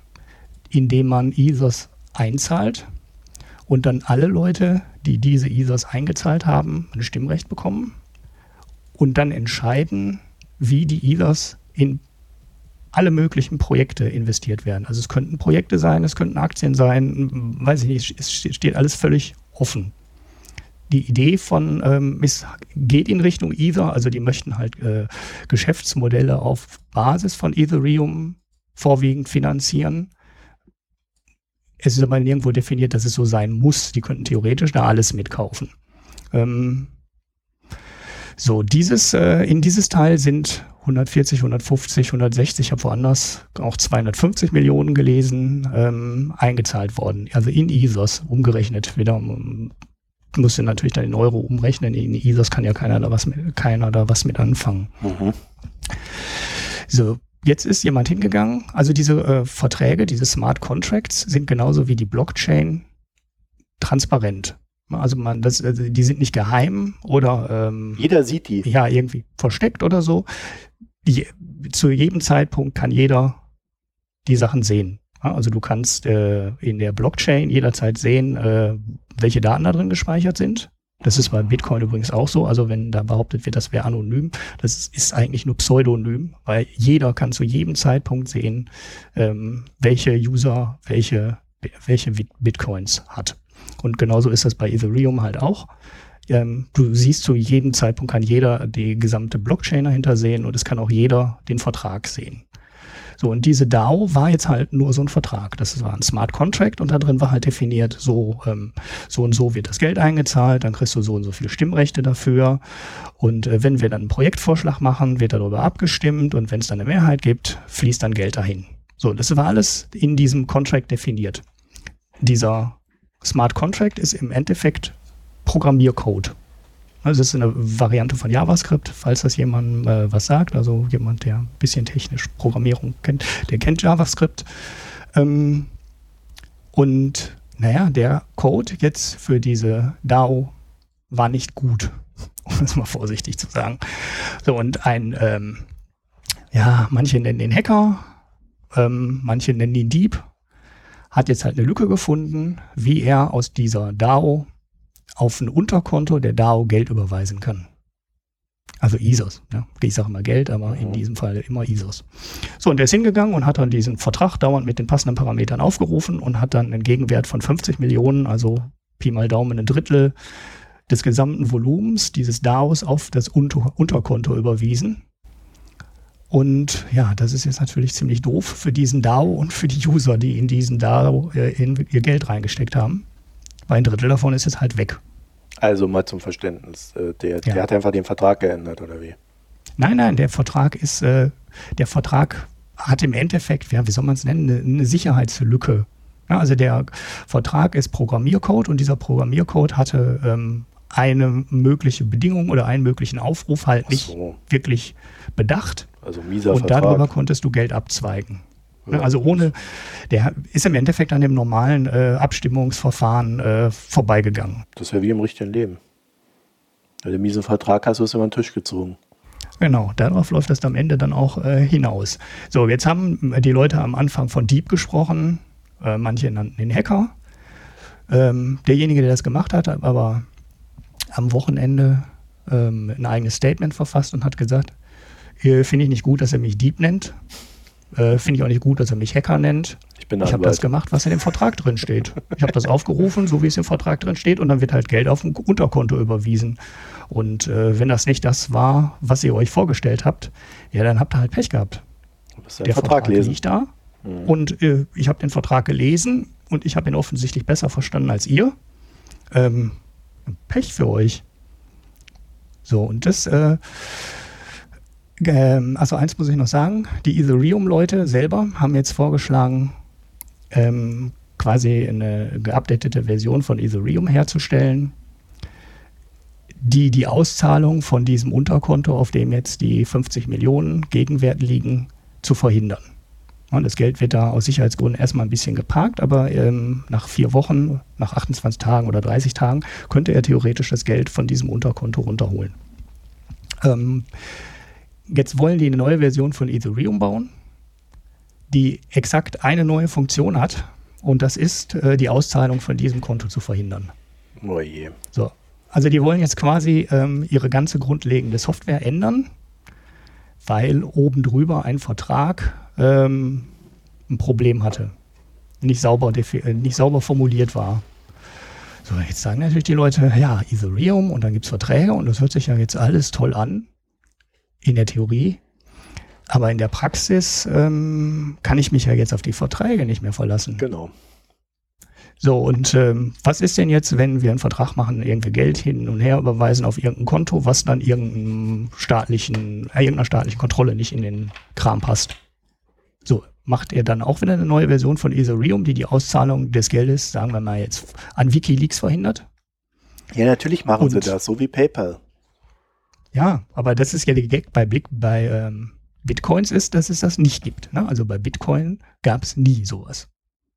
in dem man Ethers einzahlt und dann alle Leute, die diese Ethers eingezahlt haben, ein Stimmrecht bekommen und dann entscheiden, wie die Ethers in alle möglichen Projekte investiert werden. Also es könnten Projekte sein, es könnten Aktien sein, weiß ich nicht, es steht alles völlig offen. Die Idee von ähm, ist, geht in Richtung Ether, also die möchten halt äh, Geschäftsmodelle auf Basis von Ethereum vorwiegend finanzieren. Es ist aber nirgendwo definiert, dass es so sein muss. Die könnten theoretisch da alles mitkaufen. Ähm, so, dieses, äh, in dieses Teil sind 140, 150, 160, ich habe woanders auch 250 Millionen gelesen, ähm, eingezahlt worden. Also in ISOs umgerechnet. Wieder ähm, musste natürlich dann in Euro umrechnen. In ISOs kann ja keiner da was mit, keiner da was mit anfangen. Mhm. So, jetzt ist jemand hingegangen. Also diese äh, Verträge, diese Smart Contracts sind genauso wie die Blockchain transparent. Also man, das, äh, die sind nicht geheim oder ähm, jeder sieht die. Ja, irgendwie versteckt oder so die, zu jedem Zeitpunkt kann jeder die Sachen sehen. Also du kannst äh, in der Blockchain jederzeit sehen, äh, welche Daten da drin gespeichert sind. Das ist bei Bitcoin übrigens auch so. Also wenn da behauptet wird, das wäre anonym, das ist eigentlich nur pseudonym, weil jeder kann zu jedem Zeitpunkt sehen, ähm, welche User welche, welche Bitcoins hat. Und genauso ist das bei Ethereum halt auch. Ähm, du siehst zu jedem Zeitpunkt kann jeder die gesamte Blockchain dahinter sehen und es kann auch jeder den Vertrag sehen. So, und diese DAO war jetzt halt nur so ein Vertrag. Das war ein Smart Contract und da drin war halt definiert, so, ähm, so und so wird das Geld eingezahlt, dann kriegst du so und so viele Stimmrechte dafür. Und äh, wenn wir dann einen Projektvorschlag machen, wird darüber abgestimmt und wenn es dann eine Mehrheit gibt, fließt dann Geld dahin. So, das war alles in diesem Contract definiert. Dieser Smart Contract ist im Endeffekt Programmiercode. Also es ist eine Variante von JavaScript, falls das jemand äh, was sagt. Also jemand, der ein bisschen technisch Programmierung kennt, der kennt JavaScript. Ähm, und naja, der Code jetzt für diese DAO war nicht gut, um es mal vorsichtig zu sagen. So, und ein, ähm, ja, manche nennen den Hacker, ähm, manche nennen ihn Dieb, hat jetzt halt eine Lücke gefunden, wie er aus dieser DAO auf ein Unterkonto der DAO Geld überweisen kann. Also ISOs. Ja. Ich sage immer Geld, aber in mhm. diesem Fall immer ISOs. So, und der ist hingegangen und hat dann diesen Vertrag dauernd mit den passenden Parametern aufgerufen und hat dann einen Gegenwert von 50 Millionen, also Pi mal Daumen ein Drittel des gesamten Volumens dieses DAOs auf das Unter Unterkonto überwiesen. Und ja, das ist jetzt natürlich ziemlich doof für diesen DAO und für die User, die in diesen DAO äh, in ihr Geld reingesteckt haben. Weil ein Drittel davon ist jetzt halt weg. Also mal zum Verständnis, äh, der, ja. der hat einfach den Vertrag geändert, oder wie? Nein, nein, der Vertrag ist, äh, der Vertrag hat im Endeffekt, ja, wie soll man es nennen, eine, eine Sicherheitslücke. Ja, also der Vertrag ist Programmiercode und dieser Programmiercode hatte ähm, eine mögliche Bedingung oder einen möglichen Aufruf halt nicht so. wirklich bedacht. Also mieser Und Vertrag. darüber konntest du Geld abzweigen. Ja. Also ohne, der ist im Endeffekt an dem normalen äh, Abstimmungsverfahren äh, vorbeigegangen. Das ist ja wie im richtigen Leben. Wenn du einen miesen Vertrag hast, wirst du über den Tisch gezogen. Genau, darauf läuft das am Ende dann auch äh, hinaus. So, jetzt haben die Leute am Anfang von Dieb gesprochen, äh, manche nannten ihn Hacker. Ähm, derjenige, der das gemacht hat, aber am Wochenende ähm, ein eigenes Statement verfasst und hat gesagt, finde ich nicht gut, dass er mich Dieb nennt. Äh, finde ich auch nicht gut, dass er mich Hacker nennt. Ich, ich habe das gemacht, was in dem Vertrag drin steht. Ich habe das aufgerufen, so wie es im Vertrag drin steht, und dann wird halt Geld auf ein Unterkonto überwiesen. Und äh, wenn das nicht das war, was ihr euch vorgestellt habt, ja, dann habt ihr halt Pech gehabt. Der Vertrag, Vertrag lesen. liegt da. Mhm. Und äh, ich habe den Vertrag gelesen und ich habe ihn offensichtlich besser verstanden als ihr. Ähm, Pech für euch. So, und das, äh, ähm, also eins muss ich noch sagen, die Ethereum-Leute selber haben jetzt vorgeschlagen, ähm, quasi eine geupdatete Version von Ethereum herzustellen, die die Auszahlung von diesem Unterkonto, auf dem jetzt die 50 Millionen Gegenwert liegen, zu verhindern. Und das Geld wird da aus Sicherheitsgründen erstmal ein bisschen geparkt, aber ähm, nach vier Wochen, nach 28 Tagen oder 30 Tagen könnte er theoretisch das Geld von diesem Unterkonto runterholen. Ähm, jetzt wollen die eine neue Version von Ethereum bauen, die exakt eine neue Funktion hat und das ist, äh, die Auszahlung von diesem Konto zu verhindern. Oh je. So. Also die wollen jetzt quasi ähm, ihre ganze grundlegende Software ändern, weil oben drüber ein Vertrag ähm, ein Problem hatte. Nicht sauber, äh, nicht sauber formuliert war. So, jetzt sagen natürlich die Leute, ja, Ethereum und dann gibt es Verträge und das hört sich ja jetzt alles toll an. In der Theorie. Aber in der Praxis ähm, kann ich mich ja jetzt auf die Verträge nicht mehr verlassen. Genau. So, und ähm, was ist denn jetzt, wenn wir einen Vertrag machen, irgendwie Geld hin und her überweisen auf irgendein Konto, was dann irgendeinem staatlichen, äh, irgendeiner staatlichen Kontrolle nicht in den Kram passt? So, macht er dann auch wieder eine neue Version von Ethereum, die die Auszahlung des Geldes, sagen wir mal jetzt, an Wikileaks verhindert? Ja, natürlich machen Und, sie das, so wie PayPal. Ja, aber das ist ja der Gag bei, Blick, bei ähm, Bitcoins ist, dass es das nicht gibt. Ne? Also bei Bitcoin gab es nie sowas.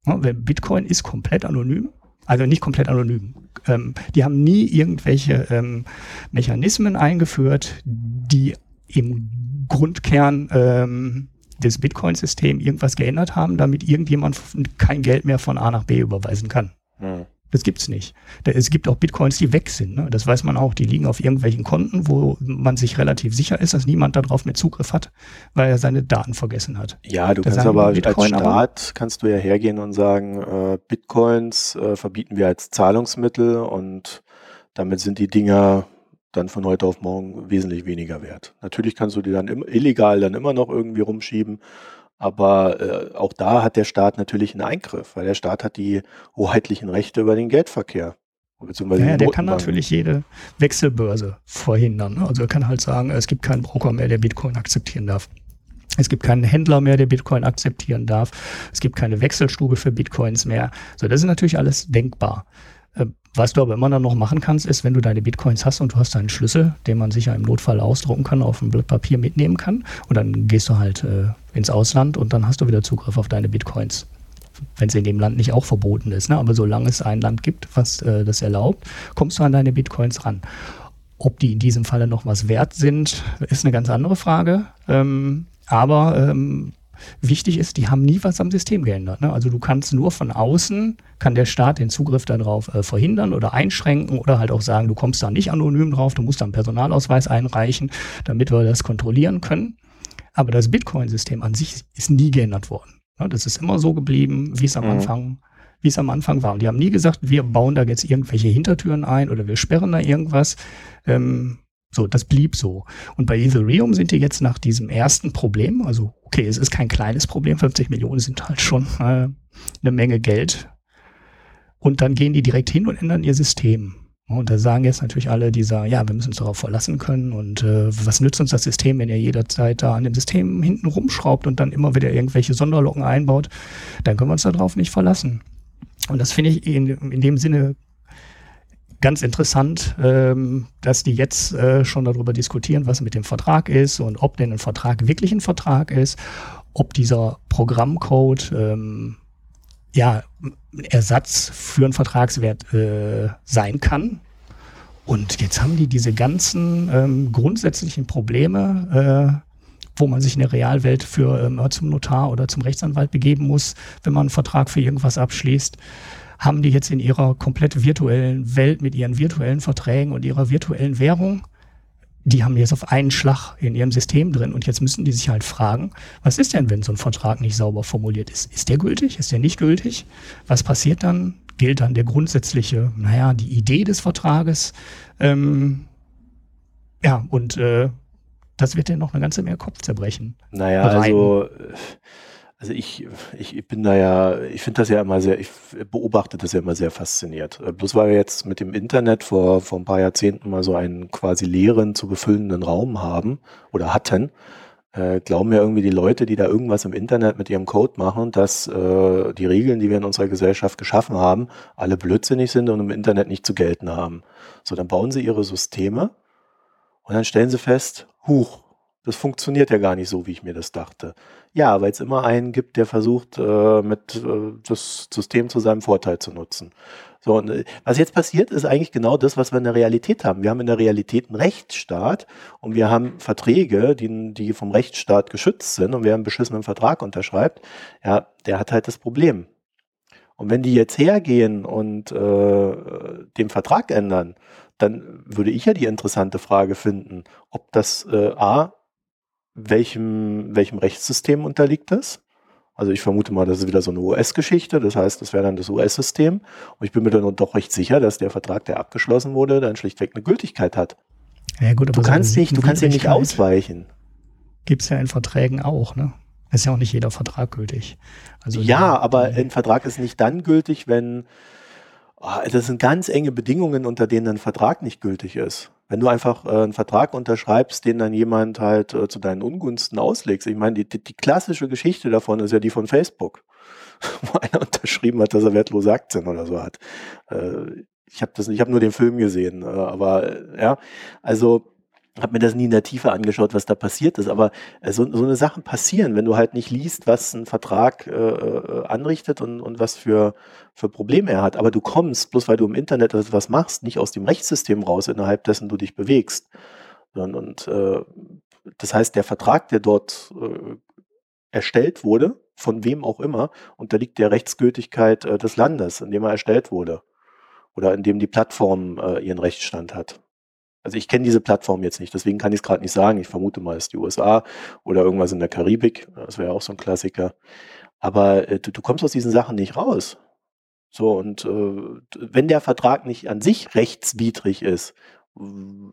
Ja, Bitcoin ist komplett anonym, also nicht komplett anonym. Ähm, die haben nie irgendwelche ähm, Mechanismen eingeführt, die im Grundkern ähm, das Bitcoin-System irgendwas geändert haben, damit irgendjemand kein Geld mehr von A nach B überweisen kann. Hm. Das gibt's nicht. Es gibt auch Bitcoins, die weg sind. Ne? Das weiß man auch. Die liegen auf irgendwelchen Konten, wo man sich relativ sicher ist, dass niemand darauf mehr Zugriff hat, weil er seine Daten vergessen hat. Ja, du das kannst aber Bitcoin als Staat kannst du ja hergehen und sagen, äh, Bitcoins äh, verbieten wir als Zahlungsmittel und damit sind die Dinger dann von heute auf morgen wesentlich weniger wert. Natürlich kannst du die dann illegal dann immer noch irgendwie rumschieben, aber äh, auch da hat der Staat natürlich einen Eingriff, weil der Staat hat die hoheitlichen Rechte über den Geldverkehr. Beziehungsweise ja, der kann natürlich jede Wechselbörse verhindern. Also er kann halt sagen, es gibt keinen Broker mehr, der Bitcoin akzeptieren darf. Es gibt keinen Händler mehr, der Bitcoin akzeptieren darf. Es gibt keine Wechselstube für Bitcoins mehr. So, das ist natürlich alles denkbar. Äh, was du aber immer noch machen kannst, ist, wenn du deine Bitcoins hast und du hast deinen Schlüssel, den man sicher im Notfall ausdrucken kann, auf ein Blatt Papier mitnehmen kann. Und dann gehst du halt äh, ins Ausland und dann hast du wieder Zugriff auf deine Bitcoins. wenn es in dem Land nicht auch verboten ist. Ne? Aber solange es ein Land gibt, was äh, das erlaubt, kommst du an deine Bitcoins ran. Ob die in diesem Falle noch was wert sind, ist eine ganz andere Frage. Ähm, aber ähm, wichtig ist, die haben nie was am System geändert. Ne? Also du kannst nur von außen, kann der Staat den Zugriff darauf äh, verhindern oder einschränken oder halt auch sagen, du kommst da nicht anonym drauf, du musst da einen Personalausweis einreichen, damit wir das kontrollieren können. Aber das Bitcoin-System an sich ist nie geändert worden. Das ist immer so geblieben, wie es am mhm. Anfang wie es am Anfang war. Und die haben nie gesagt, wir bauen da jetzt irgendwelche Hintertüren ein oder wir sperren da irgendwas. Ähm, so, das blieb so. Und bei Ethereum sind die jetzt nach diesem ersten Problem, also okay, es ist kein kleines Problem, 50 Millionen sind halt schon äh, eine Menge Geld. Und dann gehen die direkt hin und ändern ihr System. Und da sagen jetzt natürlich alle, die sagen, ja, wir müssen uns darauf verlassen können. Und äh, was nützt uns das System, wenn ihr jederzeit da an dem System hinten rumschraubt und dann immer wieder irgendwelche Sonderlocken einbaut? Dann können wir uns darauf nicht verlassen. Und das finde ich in, in dem Sinne ganz interessant, ähm, dass die jetzt äh, schon darüber diskutieren, was mit dem Vertrag ist und ob denn ein Vertrag wirklich ein Vertrag ist, ob dieser Programmcode ähm, ja Ersatz für einen Vertragswert äh, sein kann. Und jetzt haben die diese ganzen ähm, grundsätzlichen Probleme, äh, wo man sich in der Realwelt für ähm, zum Notar oder zum Rechtsanwalt begeben muss, wenn man einen Vertrag für irgendwas abschließt haben die jetzt in ihrer komplett virtuellen Welt mit ihren virtuellen Verträgen und ihrer virtuellen Währung, die haben jetzt auf einen Schlag in ihrem System drin und jetzt müssen die sich halt fragen, was ist denn, wenn so ein Vertrag nicht sauber formuliert ist? Ist der gültig? Ist der nicht gültig? Was passiert dann? Gilt dann der grundsätzliche, naja, die Idee des Vertrages? Ähm, ja, und äh, das wird ja noch eine ganze Menge Kopfzerbrechen. Naja, bereiten. also also ich, ich bin da ja, ich finde das ja immer sehr, ich beobachte das ja immer sehr fasziniert. Äh, bloß weil wir jetzt mit dem Internet vor, vor ein paar Jahrzehnten mal so einen quasi leeren zu befüllenden Raum haben oder hatten, äh, glauben ja irgendwie die Leute, die da irgendwas im Internet mit ihrem Code machen, dass äh, die Regeln, die wir in unserer Gesellschaft geschaffen haben, alle blödsinnig sind und im Internet nicht zu gelten haben. So, dann bauen sie ihre Systeme und dann stellen sie fest, huch, das funktioniert ja gar nicht so, wie ich mir das dachte. Ja, weil es immer einen gibt, der versucht, äh, mit äh, das System zu seinem Vorteil zu nutzen. So, und, äh, was jetzt passiert, ist eigentlich genau das, was wir in der Realität haben. Wir haben in der Realität einen Rechtsstaat und wir haben Verträge, die, die vom Rechtsstaat geschützt sind und wer einen beschissenen Vertrag unterschreibt, ja, der hat halt das Problem. Und wenn die jetzt hergehen und äh, den Vertrag ändern, dann würde ich ja die interessante Frage finden, ob das äh, A welchem, welchem Rechtssystem unterliegt das? Also ich vermute mal, das ist wieder so eine US-Geschichte. Das heißt, das wäre dann das US-System. Und ich bin mir dann doch recht sicher, dass der Vertrag, der abgeschlossen wurde, dann schlichtweg eine Gültigkeit hat. Ja, gut, aber du kannst nicht, du kannst ihm nicht ausweichen. Gibt es ja in Verträgen auch, ne? Ist ja auch nicht jeder Vertrag gültig. Also ja, aber ein Vertrag ist nicht dann gültig, wenn oh, das sind ganz enge Bedingungen, unter denen ein Vertrag nicht gültig ist. Wenn du einfach äh, einen Vertrag unterschreibst, den dann jemand halt äh, zu deinen Ungunsten auslegst. Ich meine, die, die, die klassische Geschichte davon ist ja die von Facebook, wo einer unterschrieben hat, dass er wertlose Aktien oder so hat. Äh, ich habe das, ich habe nur den Film gesehen, äh, aber äh, ja, also habe mir das nie in der Tiefe angeschaut, was da passiert ist. Aber äh, so, so eine Sachen passieren, wenn du halt nicht liest, was ein Vertrag äh, äh, anrichtet und, und was für, für Probleme er hat. Aber du kommst, bloß weil du im Internet etwas machst, nicht aus dem Rechtssystem raus, innerhalb dessen du dich bewegst. Und, und äh, das heißt, der Vertrag, der dort äh, erstellt wurde, von wem auch immer, unterliegt der Rechtsgültigkeit äh, des Landes, in dem er erstellt wurde. Oder in dem die Plattform äh, ihren Rechtsstand hat. Also ich kenne diese Plattform jetzt nicht, deswegen kann ich es gerade nicht sagen. Ich vermute mal, es ist die USA oder irgendwas in der Karibik. Das wäre auch so ein Klassiker. Aber äh, du, du, kommst aus diesen Sachen nicht raus. So, und äh, wenn der Vertrag nicht an sich rechtswidrig ist, du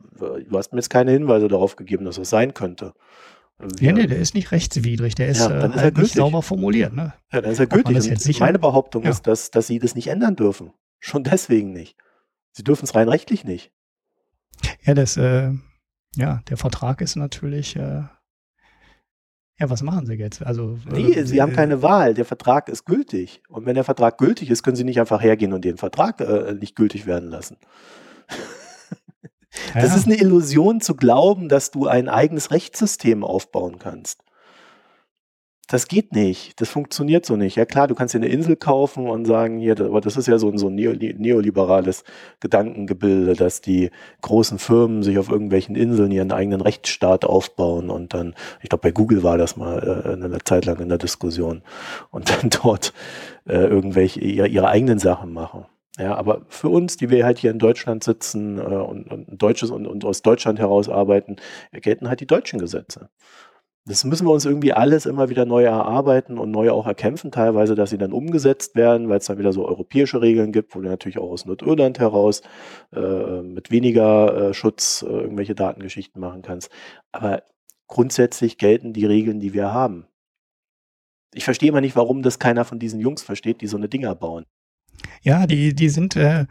hast mir jetzt keine Hinweise darauf gegeben, dass es sein könnte. Wir, ja, nee, der ist nicht rechtswidrig, der ist, ja, äh, ist halt nicht sauber formuliert. Ne? Ja, dann ist er gültig. Meine Behauptung ja. ist, dass, dass sie das nicht ändern dürfen. Schon deswegen nicht. Sie dürfen es rein rechtlich nicht. Ja, das, äh, ja, der Vertrag ist natürlich, äh, ja, was machen Sie jetzt? Also, nee, äh, Sie haben keine Wahl. Der Vertrag ist gültig. Und wenn der Vertrag gültig ist, können Sie nicht einfach hergehen und den Vertrag äh, nicht gültig werden lassen. das ja. ist eine Illusion zu glauben, dass du ein eigenes Rechtssystem aufbauen kannst. Das geht nicht. Das funktioniert so nicht. Ja klar, du kannst dir eine Insel kaufen und sagen, hier, aber das ist ja so ein, so ein neoliberales Gedankengebilde, dass die großen Firmen sich auf irgendwelchen Inseln ihren eigenen Rechtsstaat aufbauen und dann, ich glaube, bei Google war das mal äh, eine Zeit lang in der Diskussion und dann dort äh, irgendwelche ihre, ihre eigenen Sachen machen. Ja, aber für uns, die wir halt hier in Deutschland sitzen äh, und, und Deutsches und, und aus Deutschland heraus arbeiten, gelten halt die deutschen Gesetze. Das müssen wir uns irgendwie alles immer wieder neu erarbeiten und neu auch erkämpfen, teilweise, dass sie dann umgesetzt werden, weil es dann wieder so europäische Regeln gibt, wo du natürlich auch aus Nordirland heraus äh, mit weniger äh, Schutz äh, irgendwelche Datengeschichten machen kannst. Aber grundsätzlich gelten die Regeln, die wir haben. Ich verstehe immer nicht, warum das keiner von diesen Jungs versteht, die so eine Dinger bauen. Ja, die, die sind äh,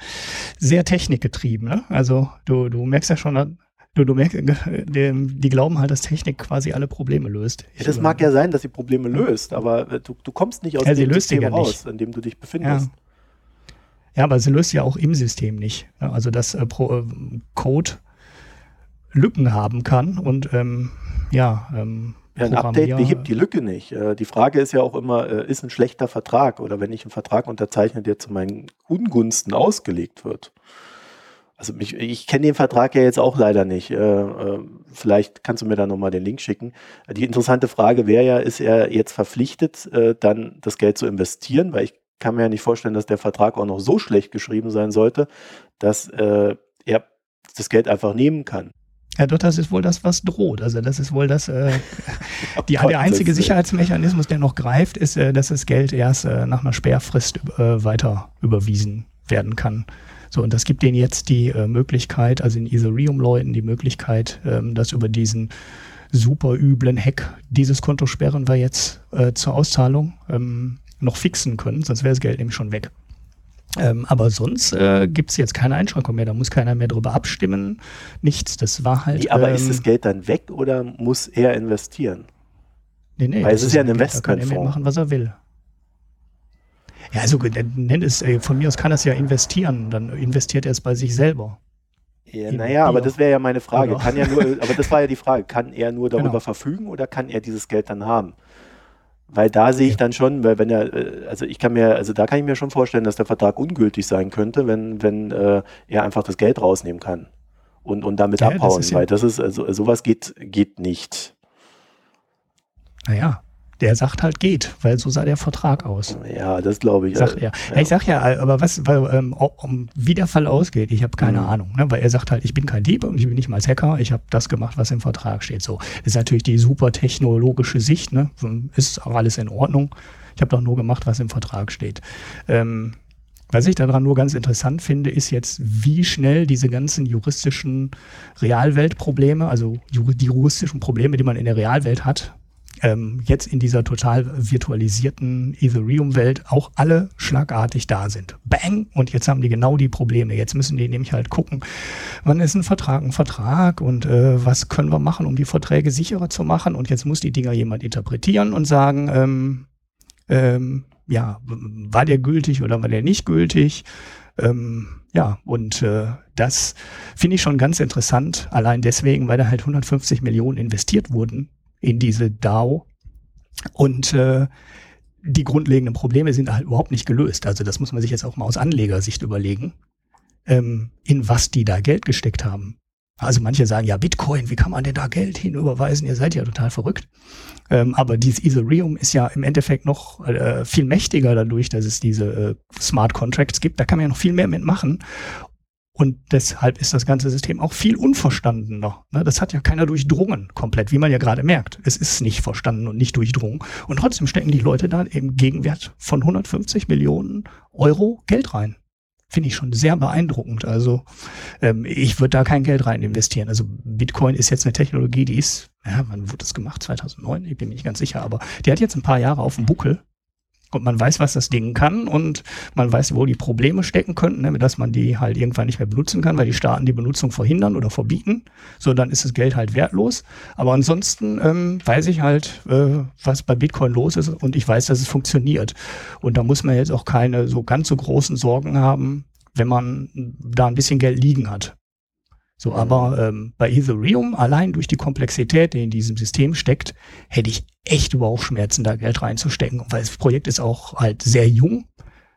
sehr technikgetrieben. Ne? Also du, du merkst ja schon, Du, du merkst, äh, die, die, glauben halt, dass Technik quasi alle Probleme löst. Ja, das mag ja sein, dass sie Probleme löst, aber äh, du, du kommst nicht aus ja, dem System ja raus, in dem du dich befindest. Ja. aber sie löst ja auch im System nicht. Also dass äh, Pro, äh, Code Lücken haben kann und ähm, ja, ähm, ja, ein Update behebt die Lücke nicht. Die Frage ist ja auch immer, ist ein schlechter Vertrag oder wenn ich einen Vertrag unterzeichne, der zu meinen Ungunsten ausgelegt wird, also mich, ich kenne den Vertrag ja jetzt auch leider nicht. Äh, äh, vielleicht kannst du mir da nochmal den Link schicken. Die interessante Frage wäre ja, ist er jetzt verpflichtet, äh, dann das Geld zu investieren? Weil ich kann mir ja nicht vorstellen, dass der Vertrag auch noch so schlecht geschrieben sein sollte, dass äh, er das Geld einfach nehmen kann. Ja, doch, das ist wohl das, was droht. Also das ist wohl das, äh, die, der einzige Sicherheitsmechanismus, der noch greift, ist, äh, dass das Geld erst äh, nach einer Sperrfrist weiter überwiesen werden kann. So, und das gibt denen jetzt die äh, Möglichkeit, also den Ethereum-Leuten die Möglichkeit, ähm, das über diesen super üblen Hack, dieses Konto sperren wir jetzt äh, zur Auszahlung, ähm, noch fixen können, sonst wäre das Geld nämlich schon weg. Ähm, aber sonst äh, gibt es jetzt keine Einschränkung mehr, da muss keiner mehr drüber abstimmen, nichts. Das war halt. Nee, aber ähm, ist das Geld dann weg oder muss er investieren? Nee, nee, Weil es ist, ja ein Investmentfonds. Da kann er machen, was er will. Ja, also nenn es, von mir aus kann er es ja investieren, dann investiert er es bei sich selber. Ja, naja, aber das wäre ja meine Frage. Kann ja nur, aber das war ja die Frage, kann er nur darüber genau. verfügen oder kann er dieses Geld dann haben? Weil da sehe ich dann schon, weil wenn er, äh, also ich kann mir, also da kann ich mir schon vorstellen, dass der Vertrag ungültig sein könnte, wenn, wenn äh, er einfach das Geld rausnehmen kann und, und damit ja, abhauen, das weil das ist, also sowas geht, geht nicht. Naja, der sagt halt geht, weil so sah der Vertrag aus. Ja, das glaube ich. Sagt er. Ja. Ich sag ja, aber was, weil, ähm, wie der Fall ausgeht, ich habe keine mhm. Ahnung. Ne? Weil er sagt halt, ich bin kein Dieb und ich bin nicht mal Hacker, ich habe das gemacht, was im Vertrag steht. So, das ist natürlich die super technologische Sicht, ne? Ist auch alles in Ordnung. Ich habe doch nur gemacht, was im Vertrag steht. Ähm, was ich daran nur ganz interessant finde, ist jetzt, wie schnell diese ganzen juristischen Realweltprobleme, also die juristischen Probleme, die man in der Realwelt hat, ähm, jetzt in dieser total virtualisierten Ethereum-Welt auch alle schlagartig da sind. Bang! Und jetzt haben die genau die Probleme. Jetzt müssen die nämlich halt gucken, wann ist ein Vertrag ein Vertrag und äh, was können wir machen, um die Verträge sicherer zu machen. Und jetzt muss die Dinger jemand interpretieren und sagen, ähm, ähm, ja, war der gültig oder war der nicht gültig? Ähm, ja, und äh, das finde ich schon ganz interessant, allein deswegen, weil da halt 150 Millionen investiert wurden in diese DAO. Und äh, die grundlegenden Probleme sind halt überhaupt nicht gelöst. Also das muss man sich jetzt auch mal aus Anlegersicht überlegen, ähm, in was die da Geld gesteckt haben. Also manche sagen, ja, Bitcoin, wie kann man denn da Geld hinüberweisen? Ihr seid ja total verrückt. Ähm, aber dieses Ethereum ist ja im Endeffekt noch äh, viel mächtiger dadurch, dass es diese äh, Smart Contracts gibt. Da kann man ja noch viel mehr mitmachen. Und deshalb ist das ganze System auch viel unverstandener. Ne? Das hat ja keiner durchdrungen komplett, wie man ja gerade merkt. Es ist nicht verstanden und nicht durchdrungen. Und trotzdem stecken die Leute da im Gegenwert von 150 Millionen Euro Geld rein. Finde ich schon sehr beeindruckend. Also ähm, ich würde da kein Geld rein investieren. Also Bitcoin ist jetzt eine Technologie, die ist, ja, wann wurde das gemacht? 2009? Ich bin mir nicht ganz sicher, aber die hat jetzt ein paar Jahre auf dem Buckel und man weiß, was das Ding kann und man weiß, wo die Probleme stecken könnten, ne, dass man die halt irgendwann nicht mehr benutzen kann, weil die Staaten die Benutzung verhindern oder verbieten. So, dann ist das Geld halt wertlos. Aber ansonsten ähm, weiß ich halt, äh, was bei Bitcoin los ist und ich weiß, dass es funktioniert. Und da muss man jetzt auch keine so ganz so großen Sorgen haben, wenn man da ein bisschen Geld liegen hat. So, aber ähm, bei Ethereum, allein durch die Komplexität, die in diesem System steckt, hätte ich echt Bauchschmerzen, da Geld reinzustecken, weil das Projekt ist auch halt sehr jung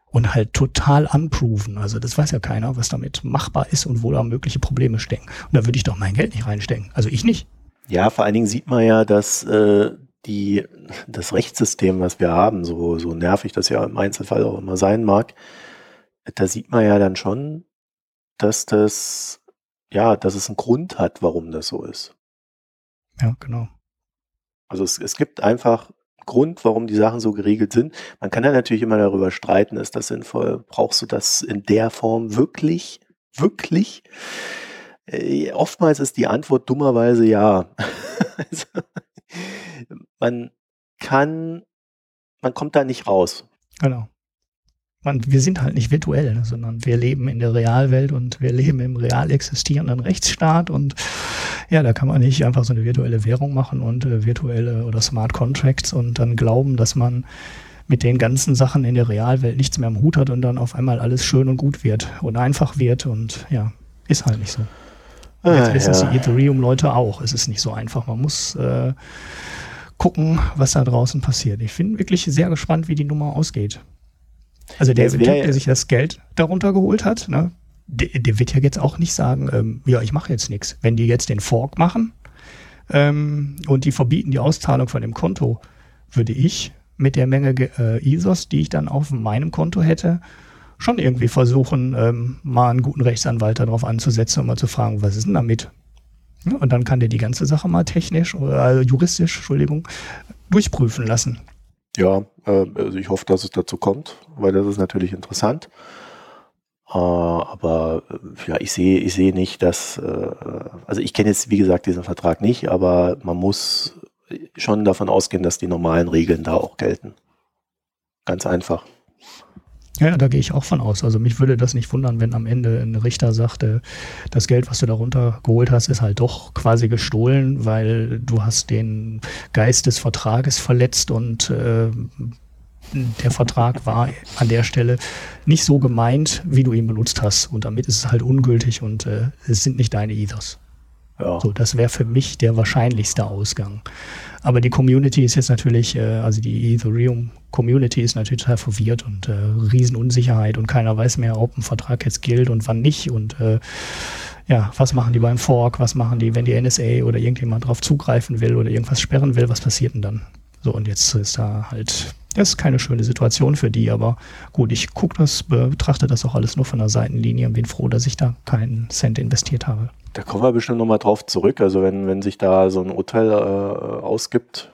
und halt total unproven. Also das weiß ja keiner, was damit machbar ist und wo da mögliche Probleme stecken. Und da würde ich doch mein Geld nicht reinstecken. Also ich nicht. Ja, vor allen Dingen sieht man ja, dass äh, die, das Rechtssystem, was wir haben, so, so nervig das ja im Einzelfall auch immer sein mag, da sieht man ja dann schon, dass das ja, dass es einen Grund hat, warum das so ist. Ja, genau. Also es, es gibt einfach einen Grund, warum die Sachen so geregelt sind. Man kann ja natürlich immer darüber streiten, ist das sinnvoll? Brauchst du das in der Form wirklich? Wirklich? Äh, oftmals ist die Antwort dummerweise ja. also, man kann, man kommt da nicht raus. Genau man, wir sind halt nicht virtuell, sondern wir leben in der Realwelt und wir leben im real existierenden Rechtsstaat und ja, da kann man nicht einfach so eine virtuelle Währung machen und äh, virtuelle oder Smart Contracts und dann glauben, dass man mit den ganzen Sachen in der Realwelt nichts mehr am Hut hat und dann auf einmal alles schön und gut wird und einfach wird und ja, ist halt nicht so. Ah, Jetzt wissen ja. die Ethereum-Leute auch. Es ist nicht so einfach. Man muss äh, gucken, was da draußen passiert. Ich bin wirklich sehr gespannt, wie die Nummer ausgeht. Also der, Typ, der sich das Geld darunter geholt hat, ne, der, der wird ja jetzt auch nicht sagen, ähm, ja, ich mache jetzt nichts. Wenn die jetzt den Fork machen ähm, und die verbieten die Auszahlung von dem Konto, würde ich mit der Menge äh, ISOs, die ich dann auf meinem Konto hätte, schon irgendwie versuchen, ähm, mal einen guten Rechtsanwalt darauf anzusetzen und mal zu fragen, was ist denn damit? Ja, und dann kann der die ganze Sache mal technisch oder äh, juristisch, Entschuldigung, durchprüfen lassen. Ja, äh, also ich hoffe, dass es dazu kommt, weil das ist natürlich interessant. Äh, aber äh, ja, ich sehe, ich sehe nicht, dass, also ich kenne jetzt, wie gesagt, diesen Vertrag nicht, aber man muss schon davon ausgehen, dass die normalen Regeln da auch gelten. Ganz einfach. Ja, da gehe ich auch von aus. Also mich würde das nicht wundern, wenn am Ende ein Richter sagte, das Geld, was du darunter geholt hast, ist halt doch quasi gestohlen, weil du hast den Geist des Vertrages verletzt und äh, der Vertrag war an der Stelle nicht so gemeint, wie du ihn benutzt hast. Und damit ist es halt ungültig und äh, es sind nicht deine Ethers. Ja. So, das wäre für mich der wahrscheinlichste Ausgang. Aber die Community ist jetzt natürlich, äh, also die Ethereum-Community ist natürlich total verwirrt und äh, Riesenunsicherheit und keiner weiß mehr, ob ein Vertrag jetzt gilt und wann nicht. Und äh, ja, was machen die beim Fork, was machen die, wenn die NSA oder irgendjemand drauf zugreifen will oder irgendwas sperren will, was passiert denn dann? So, und jetzt ist da halt, das ist keine schöne Situation für die, aber gut, ich gucke das, betrachte das auch alles nur von der Seitenlinie und bin froh, dass ich da keinen Cent investiert habe. Da kommen wir bestimmt nochmal drauf zurück. Also wenn, wenn sich da so ein Urteil äh, ausgibt,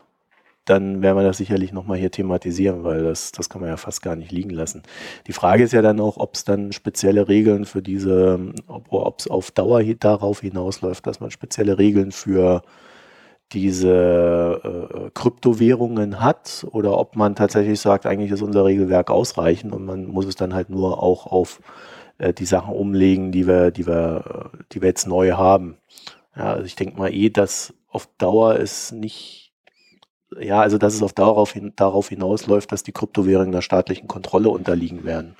dann werden wir das sicherlich nochmal hier thematisieren, weil das, das kann man ja fast gar nicht liegen lassen. Die Frage ist ja dann auch, ob es dann spezielle Regeln für diese, ob es auf Dauer darauf hinausläuft, dass man spezielle Regeln für diese äh, Kryptowährungen hat oder ob man tatsächlich sagt, eigentlich ist unser Regelwerk ausreichend und man muss es dann halt nur auch auf äh, die Sachen umlegen, die wir, die wir, die wir jetzt neu haben. Ja, also ich denke mal eh, dass auf Dauer es nicht, ja, also dass es auf Dauer auf, darauf hinausläuft, dass die Kryptowährungen der staatlichen Kontrolle unterliegen werden.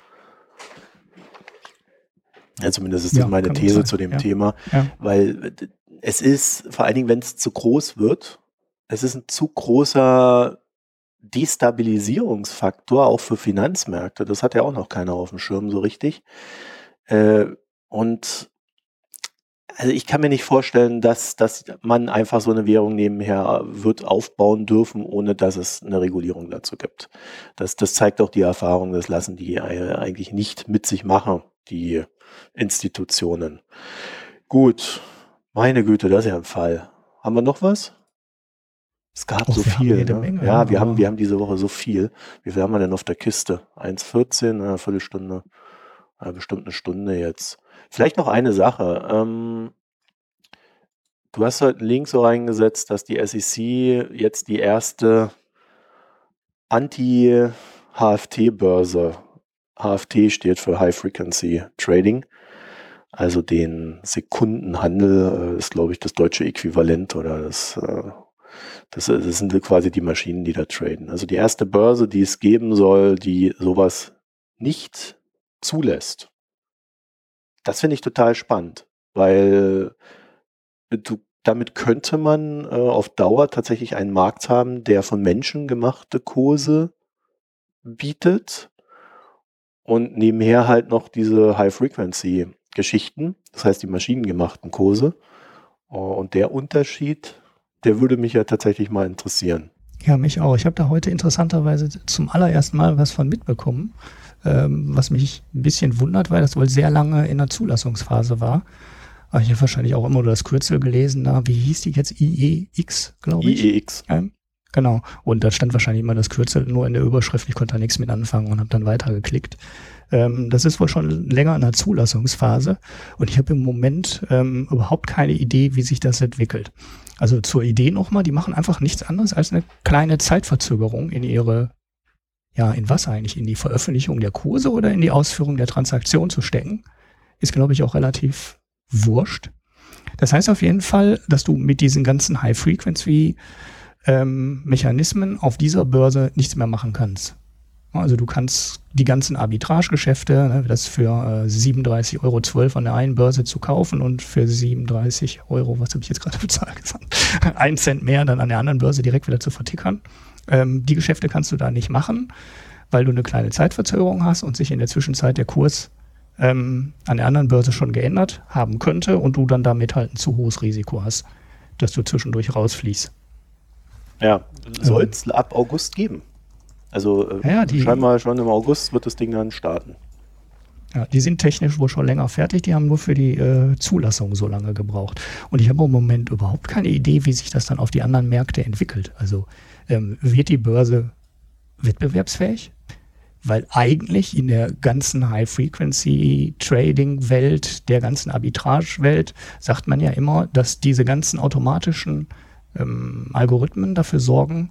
Ja, zumindest ist das ja, meine These zu dem ja. Thema, weil es ist, vor allen Dingen, wenn es zu groß wird, es ist ein zu großer Destabilisierungsfaktor auch für Finanzmärkte. Das hat ja auch noch keiner auf dem Schirm so richtig. Äh, und also ich kann mir nicht vorstellen, dass, dass man einfach so eine Währung nebenher wird aufbauen dürfen, ohne dass es eine Regulierung dazu gibt. Das, das zeigt auch die Erfahrung, das lassen die eigentlich nicht mit sich machen, die Institutionen. Gut, meine Güte, das ist ja ein Fall. Haben wir noch was? Es gab Och, so viel. Ne? Menge, ja, wir haben, wir haben diese Woche so viel. Wie viel haben wir denn auf der Kiste? 1,14, eine Viertelstunde, bestimmt eine Stunde jetzt. Vielleicht noch eine Sache. Ähm, du hast heute einen Link so reingesetzt, dass die SEC jetzt die erste Anti-HFT-Börse, HFT steht für High Frequency Trading, also den Sekundenhandel äh, ist, glaube ich, das deutsche Äquivalent oder das, äh, das, das sind quasi die Maschinen, die da traden. Also die erste Börse, die es geben soll, die sowas nicht zulässt. Das finde ich total spannend. weil du, damit könnte man äh, auf Dauer tatsächlich einen Markt haben, der von Menschen gemachte Kurse bietet und nebenher halt noch diese High-Frequency-Geschichten, das heißt die maschinengemachten Kurse. Oh, und der Unterschied, der würde mich ja tatsächlich mal interessieren. Ja, mich auch. Ich habe da heute interessanterweise zum allerersten Mal was von mitbekommen, ähm, was mich ein bisschen wundert, weil das wohl sehr lange in der Zulassungsphase war. Aber ich habe wahrscheinlich auch immer nur das Kürzel gelesen, da, wie hieß die jetzt? IEX, glaube ich. IEX. Ähm, genau. Und da stand wahrscheinlich immer das Kürzel nur in der Überschrift. Ich konnte da nichts mit anfangen und habe dann weitergeklickt. Ähm, das ist wohl schon länger in der Zulassungsphase und ich habe im Moment ähm, überhaupt keine Idee, wie sich das entwickelt. Also zur Idee nochmal, die machen einfach nichts anderes als eine kleine Zeitverzögerung in ihre, ja, in was eigentlich? In die Veröffentlichung der Kurse oder in die Ausführung der Transaktion zu stecken. Ist, glaube ich, auch relativ wurscht. Das heißt auf jeden Fall, dass du mit diesen ganzen High-Frequency ähm, auf dieser Börse nichts mehr machen kannst. Also du kannst die ganzen Arbitragegeschäfte, ne, das für äh, 37,12 Euro an der einen Börse zu kaufen und für 37 Euro, was habe ich jetzt gerade bezahlt ein Cent mehr dann an der anderen Börse direkt wieder zu vertickern. Ähm, die Geschäfte kannst du da nicht machen, weil du eine kleine Zeitverzögerung hast und sich in der Zwischenzeit der Kurs ähm, an der anderen Börse schon geändert haben könnte und du dann damit halt ein zu hohes Risiko hast, dass du zwischendurch rausfließt. Ja, soll es ähm, ab August geben. Also äh, ja, die, scheinbar schon im August wird das Ding dann starten. Ja, die sind technisch wohl schon länger fertig, die haben nur für die äh, Zulassung so lange gebraucht. Und ich habe im Moment überhaupt keine Idee, wie sich das dann auf die anderen Märkte entwickelt. Also ähm, wird die Börse wettbewerbsfähig? Weil eigentlich in der ganzen High-Frequency-Trading-Welt, der ganzen Arbitrage-Welt, sagt man ja immer, dass diese ganzen automatischen ähm, Algorithmen dafür sorgen,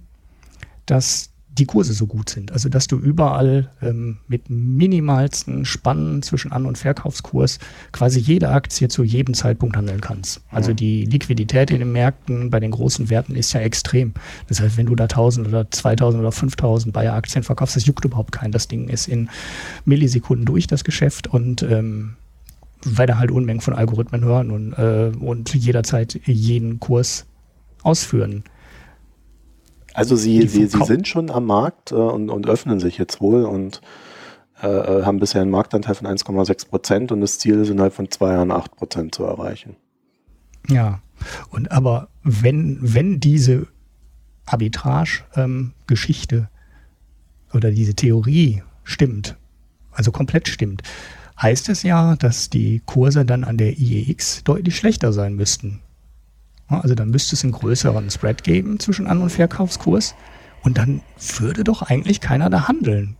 dass die Kurse so gut sind. Also dass du überall ähm, mit minimalsten Spannen zwischen An- und Verkaufskurs quasi jede Aktie zu jedem Zeitpunkt handeln kannst. Also die Liquidität in den Märkten bei den großen Werten ist ja extrem. Das heißt, wenn du da 1000 oder 2000 oder 5000 Bayer-Aktien verkaufst, das juckt überhaupt keinen. Das Ding ist in Millisekunden durch das Geschäft und ähm, weil da halt Unmengen von Algorithmen hören und, äh, und jederzeit jeden Kurs ausführen. Also sie, sie, sie sind schon am Markt äh, und, und öffnen sich jetzt wohl und äh, äh haben bisher einen Marktanteil von 1,6 Prozent und das Ziel ist innerhalb von zwei Jahren 8 Prozent zu erreichen. Ja, und aber wenn, wenn diese Arbitrage-Geschichte ähm, oder diese Theorie stimmt, also komplett stimmt, heißt es ja, dass die Kurse dann an der IEX deutlich schlechter sein müssten. Also dann müsste es einen größeren Spread geben zwischen An- und Verkaufskurs. Und dann würde doch eigentlich keiner da handeln.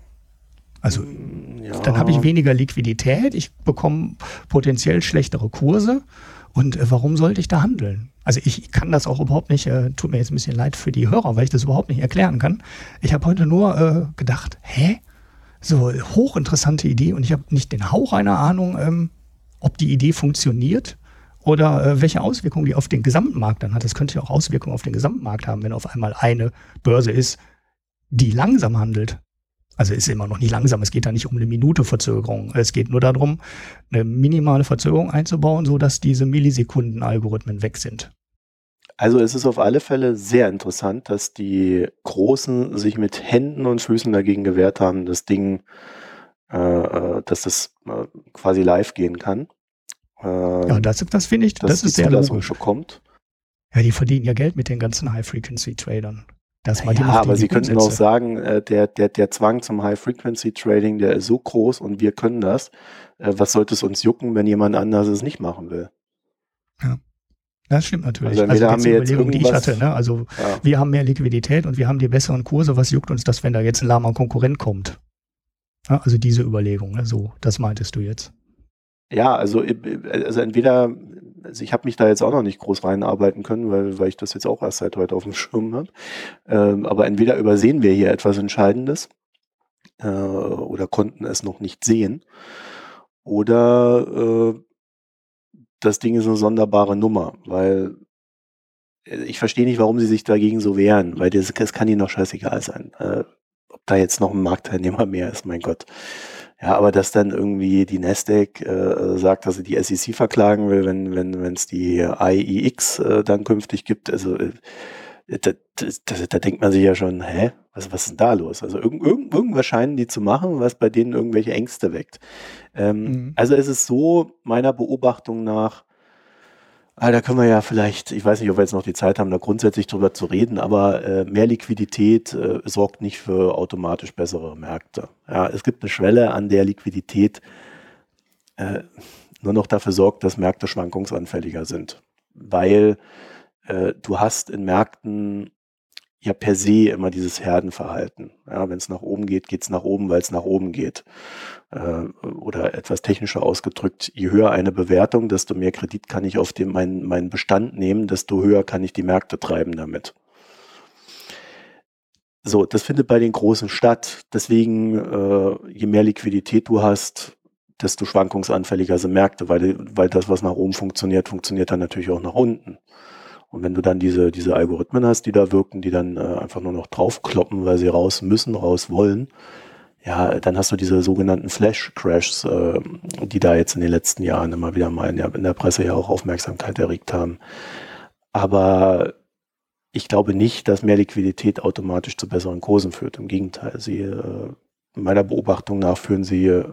Also ja. dann habe ich weniger Liquidität, ich bekomme potenziell schlechtere Kurse. Und äh, warum sollte ich da handeln? Also ich kann das auch überhaupt nicht, äh, tut mir jetzt ein bisschen leid für die Hörer, weil ich das überhaupt nicht erklären kann. Ich habe heute nur äh, gedacht, hä? So hochinteressante Idee und ich habe nicht den Hauch einer Ahnung, ähm, ob die Idee funktioniert oder äh, welche Auswirkungen die auf den Gesamtmarkt dann hat. Das könnte ja auch Auswirkungen auf den Gesamtmarkt haben, wenn auf einmal eine Börse ist, die langsam handelt. Also ist immer noch nicht langsam, es geht da nicht um eine Minute Verzögerung. Es geht nur darum, eine minimale Verzögerung einzubauen, sodass diese Millisekunden-Algorithmen weg sind. Also es ist auf alle Fälle sehr interessant, dass die Großen sich mit Händen und Füßen dagegen gewehrt haben, das Ding, äh, äh dass das äh, quasi live gehen kann. Ähm, ja, das, das finde ich, das ist sehr logisch. Bekommt. Ja, die verdienen ja Geld mit den ganzen High-Frequency-Tradern. Das ja, aber Sie könnten auch sagen, äh, der, der, der Zwang zum High-Frequency-Trading, der ist so groß und wir können das. Äh, was sollte es uns jucken, wenn jemand anders es nicht machen will? Ja. Das stimmt natürlich. Also, also haben wir jetzt die ich hatte, ne? Also ja. wir haben mehr Liquidität und wir haben die besseren Kurse. Was juckt uns das, wenn da jetzt ein lahmer Konkurrent kommt? Ja, also diese Überlegung, ne? so, das meintest du jetzt. Ja, also, also entweder, also ich habe mich da jetzt auch noch nicht groß reinarbeiten können, weil, weil ich das jetzt auch erst seit heute auf dem Schirm habe. Ähm, aber entweder übersehen wir hier etwas Entscheidendes äh, oder konnten es noch nicht sehen. Oder äh, das Ding ist eine sonderbare Nummer, weil äh, ich verstehe nicht, warum sie sich dagegen so wehren, weil das, das kann ihnen doch scheißegal sein. Äh, ob da jetzt noch ein Marktteilnehmer mehr ist, mein Gott. Ja, aber dass dann irgendwie die Nasdaq äh, sagt, dass sie die SEC verklagen will, wenn wenn wenn es die IEX äh, dann künftig gibt, also äh, da, da, da, denkt man sich ja schon, hä, was, was ist denn da los? Also irgend, irgend, irgendwas scheinen die zu machen, was bei denen irgendwelche Ängste weckt. Ähm, mhm. Also es ist so, meiner Beobachtung nach, ah, da können wir ja vielleicht, ich weiß nicht, ob wir jetzt noch die Zeit haben, da grundsätzlich drüber zu reden, aber äh, mehr Liquidität äh, sorgt nicht für automatisch bessere Märkte. Ja, es gibt eine Schwelle, an der Liquidität äh, nur noch dafür sorgt, dass Märkte schwankungsanfälliger sind. Weil äh, du hast in Märkten ja per se immer dieses Herdenverhalten. Ja, wenn es nach oben geht, geht es nach oben, weil es nach oben geht. Äh, oder etwas technischer ausgedrückt, je höher eine Bewertung, desto mehr Kredit kann ich auf dem meinen mein Bestand nehmen, desto höher kann ich die Märkte treiben damit. So, das findet bei den Großen statt. Deswegen, äh, je mehr Liquidität du hast, desto schwankungsanfälliger sind Märkte, weil, weil das, was nach oben funktioniert, funktioniert dann natürlich auch nach unten. Und wenn du dann diese, diese Algorithmen hast, die da wirken, die dann äh, einfach nur noch draufkloppen, weil sie raus müssen, raus wollen, ja, dann hast du diese sogenannten Flash-Crashs, äh, die da jetzt in den letzten Jahren immer wieder mal in der, in der Presse ja auch Aufmerksamkeit erregt haben. Aber ich glaube nicht, dass mehr Liquidität automatisch zu besseren Kursen führt. Im Gegenteil, sie, äh, meiner Beobachtung nach führen sie äh,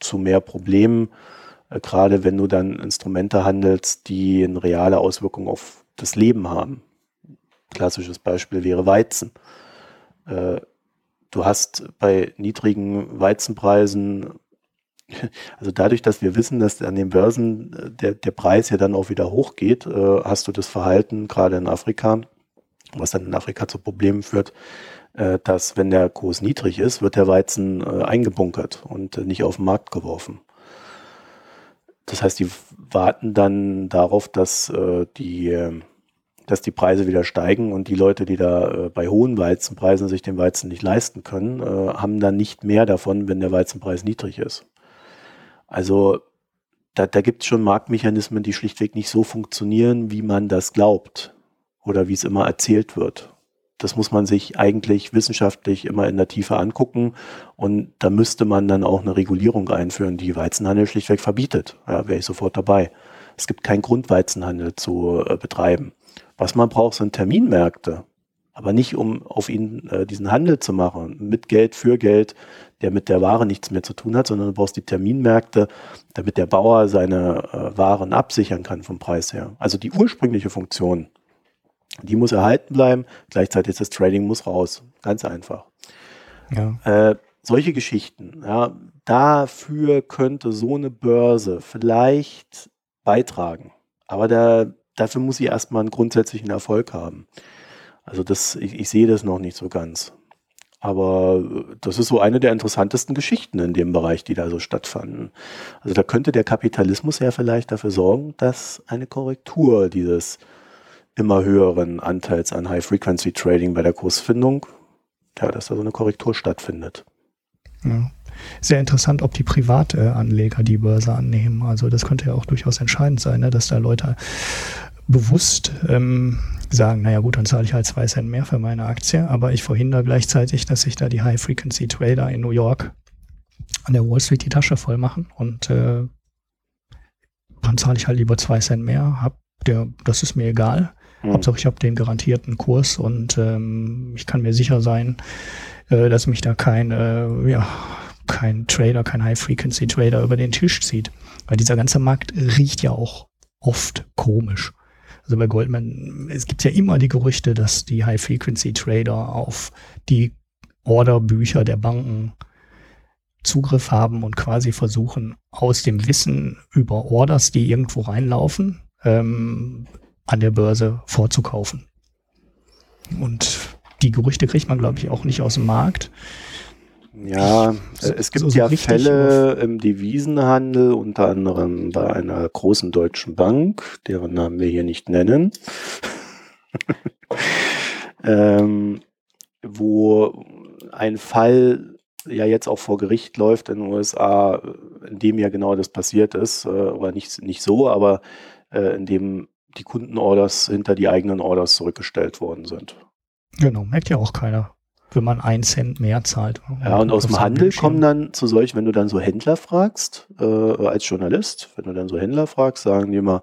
zu mehr Problemen, äh, gerade wenn du dann Instrumente handelst, die eine reale Auswirkung auf das Leben haben. Klassisches Beispiel wäre Weizen. Äh, du hast bei niedrigen Weizenpreisen, also dadurch, dass wir wissen, dass an den Börsen äh, der, der Preis ja dann auch wieder hochgeht, äh, hast du das Verhalten gerade in Afrika, was dann in Afrika zu Problemen führt, dass wenn der Kurs niedrig ist, wird der Weizen eingebunkert und nicht auf den Markt geworfen. Das heißt, die warten dann darauf, dass die, ähm, dass die Preise wieder steigen und die Leute, die da äh, bei hohen Weizenpreisen sich den Weizen nicht leisten können, äh, haben dann nicht mehr davon, wenn der Weizenpreis niedrig ist. Also da, da gibt es schon Marktmechanismen, die schlichtweg nicht so funktionieren, wie man das glaubt oder wie es immer erzählt wird. Das muss man sich eigentlich wissenschaftlich immer in der Tiefe angucken. Und da müsste man dann auch eine Regulierung einführen, die Weizenhandel schlichtweg verbietet. Ja, wäre ich sofort dabei. Es gibt keinen Grund, Weizenhandel zu äh, betreiben. Was man braucht, sind Terminmärkte. Aber nicht, um auf ihn äh, diesen Handel zu machen, mit Geld, für Geld, der mit der Ware nichts mehr zu tun hat, sondern du brauchst die Terminmärkte, damit der Bauer seine äh, Waren absichern kann vom Preis her. Also die ursprüngliche Funktion die muss erhalten bleiben. Gleichzeitig das Trading muss raus. Ganz einfach. Ja. Äh, solche Geschichten, ja, dafür könnte so eine Börse vielleicht beitragen. Aber da, dafür muss sie erstmal einen grundsätzlichen Erfolg haben. Also das, ich, ich sehe das noch nicht so ganz. Aber das ist so eine der interessantesten Geschichten in dem Bereich, die da so stattfanden. Also da könnte der Kapitalismus ja vielleicht dafür sorgen, dass eine Korrektur dieses immer höheren Anteils an High-Frequency-Trading bei der Kursfindung, ja, dass da so eine Korrektur stattfindet. Ja. Sehr interessant, ob die Privatanleger die Börse annehmen. Also das könnte ja auch durchaus entscheidend sein, ne, dass da Leute bewusst ähm, sagen, naja gut, dann zahle ich halt zwei Cent mehr für meine Aktie, aber ich verhindere gleichzeitig, dass sich da die High-Frequency-Trader in New York an der Wall Street die Tasche voll machen und äh, dann zahle ich halt lieber zwei Cent mehr, hab der, das ist mir egal. Mhm. Hauptsache ich habe den garantierten Kurs und ähm, ich kann mir sicher sein, äh, dass mich da kein, äh, ja, kein Trader, kein High-Frequency-Trader über den Tisch zieht. Weil dieser ganze Markt riecht ja auch oft komisch. Also bei Goldman, es gibt ja immer die Gerüchte, dass die High-Frequency-Trader auf die Orderbücher der Banken Zugriff haben und quasi versuchen, aus dem Wissen über Orders, die irgendwo reinlaufen, ähm, an der Börse vorzukaufen. Und die Gerüchte kriegt man, glaube ich, auch nicht aus dem Markt. Ja, so, es gibt so, so ja Fälle im Devisenhandel, unter anderem bei einer großen deutschen Bank, deren Namen wir hier nicht nennen, ähm, wo ein Fall ja jetzt auch vor Gericht läuft in den USA, in dem ja genau das passiert ist, äh, oder nicht, nicht so, aber äh, in dem die Kundenorders hinter die eigenen Orders zurückgestellt worden sind. Genau, merkt ja auch keiner. Wenn man einen Cent mehr zahlt. Ja, und aus dem Handel Bildschirm. kommen dann zu solchen, wenn du dann so Händler fragst, äh, als Journalist, wenn du dann so Händler fragst, sagen die immer,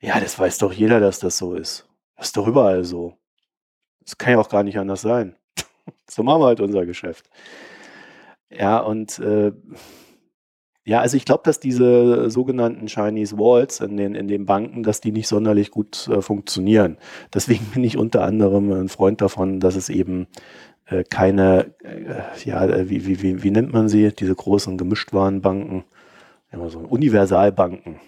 ja, das weiß doch jeder, dass das so ist. Das ist doch überall so. Das kann ja auch gar nicht anders sein. so machen wir halt unser Geschäft. Ja, und äh, ja, also ich glaube, dass diese sogenannten Chinese Walls in den, in den Banken, dass die nicht sonderlich gut äh, funktionieren. Deswegen bin ich unter anderem ein Freund davon, dass es eben äh, keine, äh, ja, äh, wie, wie, wie, wie nennt man sie, diese großen Gemischtwarenbanken, immer so Universalbanken.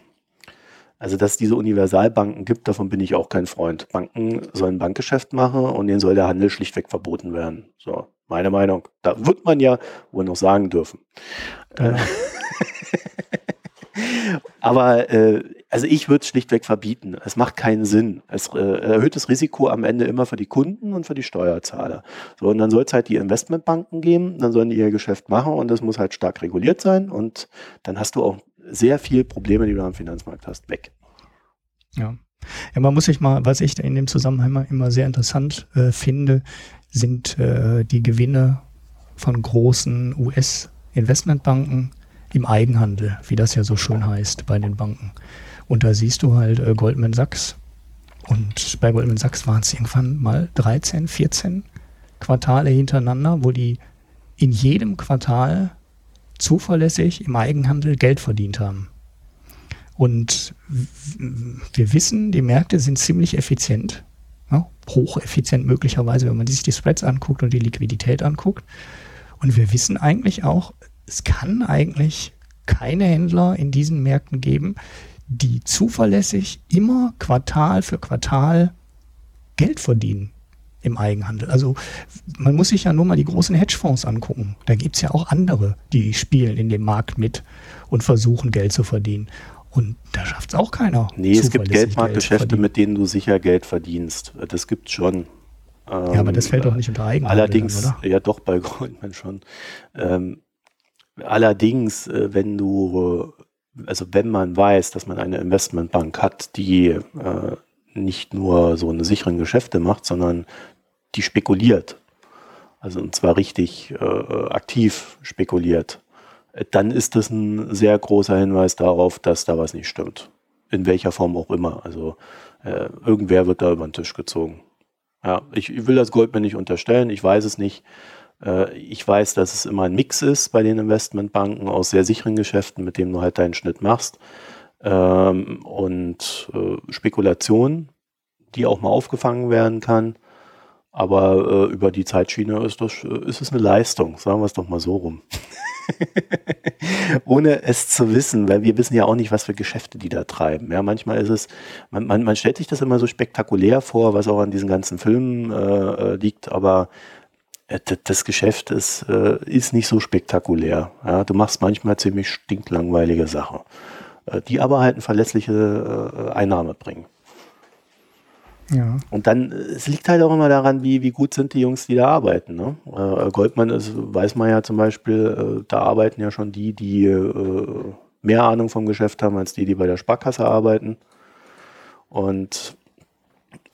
Also, dass es diese Universalbanken gibt, davon bin ich auch kein Freund. Banken sollen Bankgeschäft machen und denen soll der Handel schlichtweg verboten werden. So, meine Meinung. Da wird man ja wohl noch sagen dürfen. Ja. Aber äh, also ich würde es schlichtweg verbieten. Es macht keinen Sinn. Es äh, erhöht das Risiko am Ende immer für die Kunden und für die Steuerzahler. So, und dann soll es halt die Investmentbanken geben, dann sollen die ihr Geschäft machen und das muss halt stark reguliert sein und dann hast du auch sehr viel Probleme, die du am Finanzmarkt hast, weg. Ja. Ja, man muss sich mal, was ich in dem Zusammenhang immer sehr interessant äh, finde, sind äh, die Gewinne von großen US-Investmentbanken im Eigenhandel, wie das ja so schön heißt bei den Banken. Und da siehst du halt äh, Goldman Sachs. Und bei Goldman Sachs waren es irgendwann mal 13, 14 Quartale hintereinander, wo die in jedem Quartal zuverlässig im Eigenhandel Geld verdient haben. Und wir wissen, die Märkte sind ziemlich effizient, ja, hocheffizient möglicherweise, wenn man sich die Spreads anguckt und die Liquidität anguckt. Und wir wissen eigentlich auch, es kann eigentlich keine Händler in diesen Märkten geben, die zuverlässig immer Quartal für Quartal Geld verdienen im Eigenhandel. Also man muss sich ja nur mal die großen Hedgefonds angucken. Da gibt es ja auch andere, die spielen in dem Markt mit und versuchen Geld zu verdienen. Und da schafft es auch keiner. Nee, es gibt Geldmarktgeschäfte, Geld mit denen du sicher Geld verdienst. Das gibt es schon. ja, aber das fällt doch nicht unter Eigenhandel. Allerdings, dann, ja doch, bei Goldman schon. Ähm, allerdings, äh, wenn du, also wenn man weiß, dass man eine Investmentbank hat, die äh, nicht nur so eine sicheren Geschäfte macht, sondern die spekuliert. Also und zwar richtig äh, aktiv spekuliert. Dann ist das ein sehr großer Hinweis darauf, dass da was nicht stimmt. In welcher Form auch immer. Also irgendwer wird da über den Tisch gezogen. Ja, ich, ich will das Goldman nicht unterstellen, ich weiß es nicht. Äh, ich weiß, dass es immer ein Mix ist bei den Investmentbanken aus sehr sicheren Geschäften, mit denen du halt deinen Schnitt machst. Ähm, und äh, Spekulation, die auch mal aufgefangen werden kann. Aber äh, über die Zeitschiene ist, das, ist es eine Leistung, sagen wir es doch mal so rum. Ohne es zu wissen, weil wir wissen ja auch nicht, was für Geschäfte die da treiben. Ja, manchmal ist es, man, man, man stellt sich das immer so spektakulär vor, was auch an diesen ganzen Filmen äh, liegt, aber das Geschäft ist, äh, ist nicht so spektakulär. Ja, du machst manchmal ziemlich stinklangweilige Sachen, äh, die aber halt eine verlässliche Einnahme bringen. Ja. Und dann, es liegt halt auch immer daran, wie, wie gut sind die Jungs, die da arbeiten. Ne? Äh, Goldman ist, weiß man ja zum Beispiel, äh, da arbeiten ja schon die, die äh, mehr Ahnung vom Geschäft haben, als die, die bei der Sparkasse arbeiten. Und